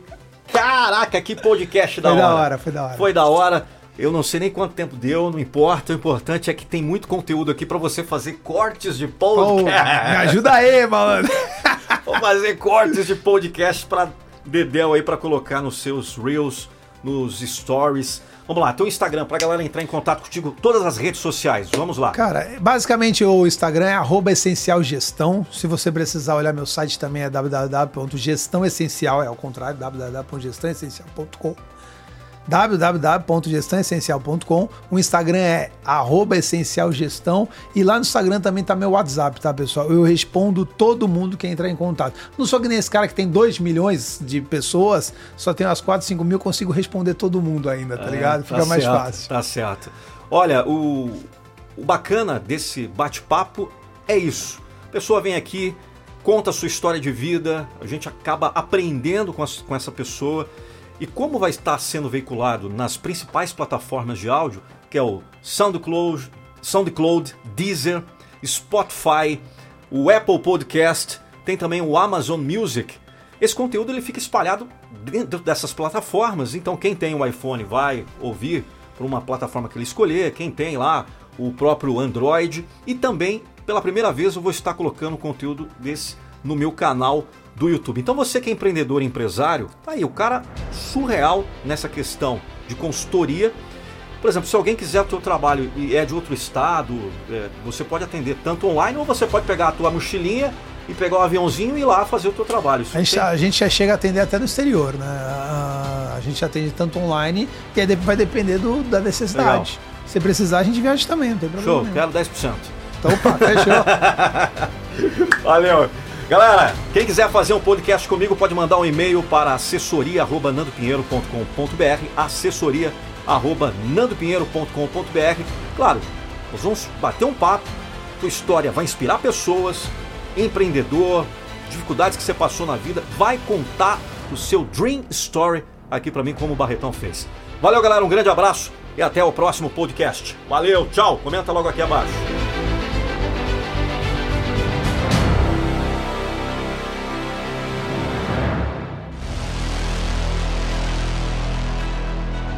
Caraca, que podcast da Foi hora. da hora, foi da hora. Foi da hora. Eu não sei nem quanto tempo deu, não importa. O importante é que tem muito conteúdo aqui pra você fazer cortes de podcast. me ajuda aí, malandro. (laughs) Vou fazer cortes de podcast pra Dedel aí pra colocar nos seus reels, nos stories. Vamos lá, teu Instagram pra galera entrar em contato contigo, todas as redes sociais. Vamos lá. Cara, basicamente o Instagram é arroba essencial gestão. Se você precisar olhar meu site também é www.gestãoessencial, é ao contrário, www.gestãoessencial.com www.gestãoessencial.com O Instagram é essencialgestão e lá no Instagram também tá meu WhatsApp, tá, pessoal? Eu respondo todo mundo que entrar em contato. Não sou que nem esse cara que tem 2 milhões de pessoas, só tem umas 4, 5 mil, consigo responder todo mundo ainda, tá ligado? Fica Tá mais certo, fácil. Tá certo. Olha, o, o bacana desse bate-papo é isso. A pessoa vem aqui, conta a sua história de vida, a gente acaba aprendendo com, as- com essa pessoa. E como vai estar sendo veiculado nas principais plataformas de áudio, que é o SoundCloud, SoundCloud Deezer, Spotify, o Apple Podcast, tem também o Amazon Music. Esse conteúdo ele fica espalhado dentro dessas plataformas, então quem tem o iPhone vai ouvir por uma plataforma que ele escolher, quem tem lá o próprio Android e também pela primeira vez eu vou estar colocando conteúdo desse no meu canal do YouTube. Então você que é empreendedor e empresário, tá aí o cara surreal nessa questão de consultoria. Por exemplo, se alguém quiser o teu trabalho e é de outro estado, é, você pode atender tanto online ou você pode pegar a tua mochilinha e pegar um aviãozinho e ir lá fazer o teu trabalho. A gente, tem... a gente, já chega a atender até no exterior, né? A, gente atende tanto online e aí vai depender do, da necessidade. Legal. Se precisar, a gente viaja também, não tem problema. Show, nenhum. quero 10%. Então, opa, fechou. (laughs) (laughs) (laughs) Valeu. Galera, quem quiser fazer um podcast comigo pode mandar um e-mail para assessoria@nandopinheiro.com.br, assessoria@nandopinheiro.com.br. Claro, nós vamos bater um papo, tua história vai inspirar pessoas, empreendedor, dificuldades que você passou na vida, vai contar o seu dream story aqui para mim como o Barretão fez. Valeu, galera, um grande abraço e até o próximo podcast. Valeu, tchau. Comenta logo aqui abaixo.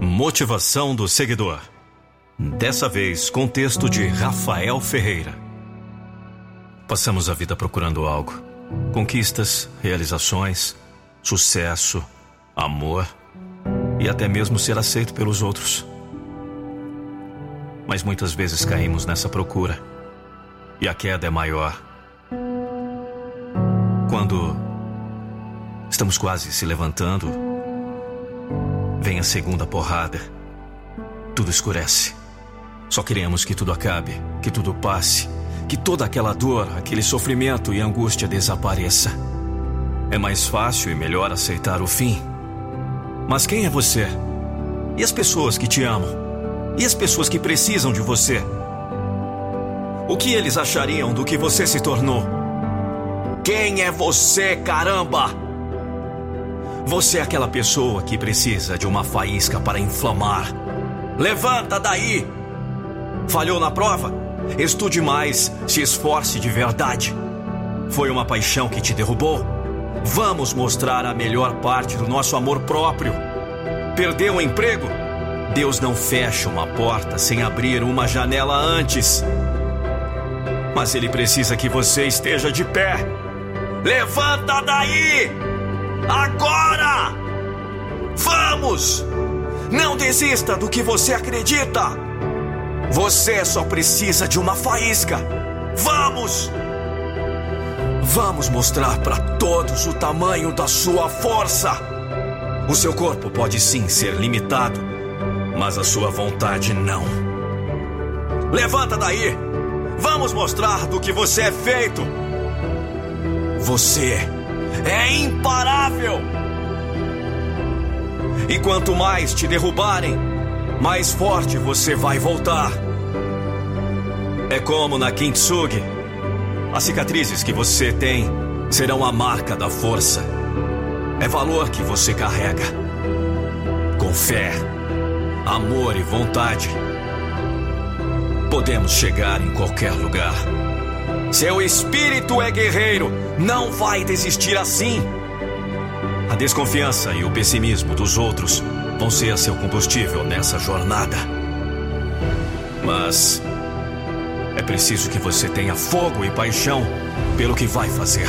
Motivação do seguidor. Dessa vez, com texto de Rafael Ferreira. Passamos a vida procurando algo: conquistas, realizações, sucesso, amor e até mesmo ser aceito pelos outros. Mas muitas vezes caímos nessa procura e a queda é maior. Quando estamos quase se levantando, Vem a segunda porrada. Tudo escurece. Só queremos que tudo acabe, que tudo passe, que toda aquela dor, aquele sofrimento e angústia desapareça. É mais fácil e melhor aceitar o fim. Mas quem é você? E as pessoas que te amam? E as pessoas que precisam de você? O que eles achariam do que você se tornou? Quem é você, caramba? Você é aquela pessoa que precisa de uma faísca para inflamar. Levanta daí! Falhou na prova? Estude mais, se esforce de verdade. Foi uma paixão que te derrubou? Vamos mostrar a melhor parte do nosso amor próprio. Perdeu o emprego? Deus não fecha uma porta sem abrir uma janela antes. Mas Ele precisa que você esteja de pé. Levanta daí! Agora! Vamos! Não desista do que você acredita! Você só precisa de uma faísca! Vamos! Vamos mostrar para todos o tamanho da sua força! O seu corpo pode sim ser limitado, mas a sua vontade não. Levanta daí! Vamos mostrar do que você é feito! Você é imparável. E quanto mais te derrubarem, mais forte você vai voltar. É como na Kintsugi. As cicatrizes que você tem serão a marca da força. É valor que você carrega. Com fé, amor e vontade, podemos chegar em qualquer lugar. Seu espírito é guerreiro, não vai desistir assim. A desconfiança e o pessimismo dos outros vão ser seu combustível nessa jornada. Mas é preciso que você tenha fogo e paixão pelo que vai fazer.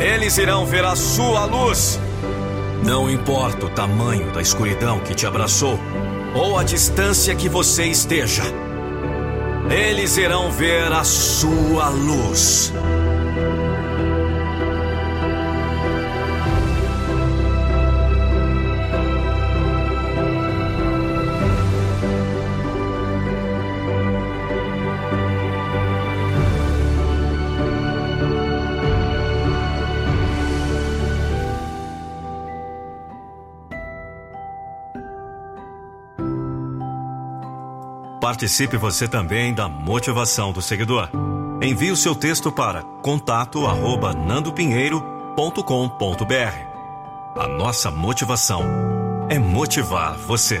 Eles irão ver a sua luz. Não importa o tamanho da escuridão que te abraçou ou a distância que você esteja. Eles irão ver a sua luz. Participe você também da motivação do seguidor. Envie o seu texto para contato@nandopinheiro.com.br. A nossa motivação é motivar você.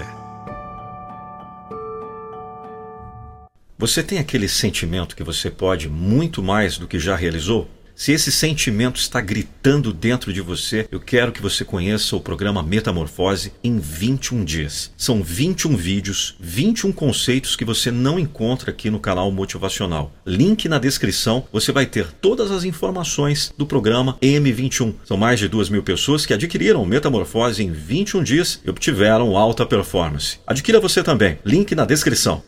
Você tem aquele sentimento que você pode muito mais do que já realizou? Se esse sentimento está gritando dentro de você, eu quero que você conheça o programa Metamorfose em 21 dias. São 21 vídeos, 21 conceitos que você não encontra aqui no canal Motivacional. Link na descrição, você vai ter todas as informações do programa M21. São mais de 2 mil pessoas que adquiriram Metamorfose em 21 dias e obtiveram alta performance. Adquira você também. Link na descrição.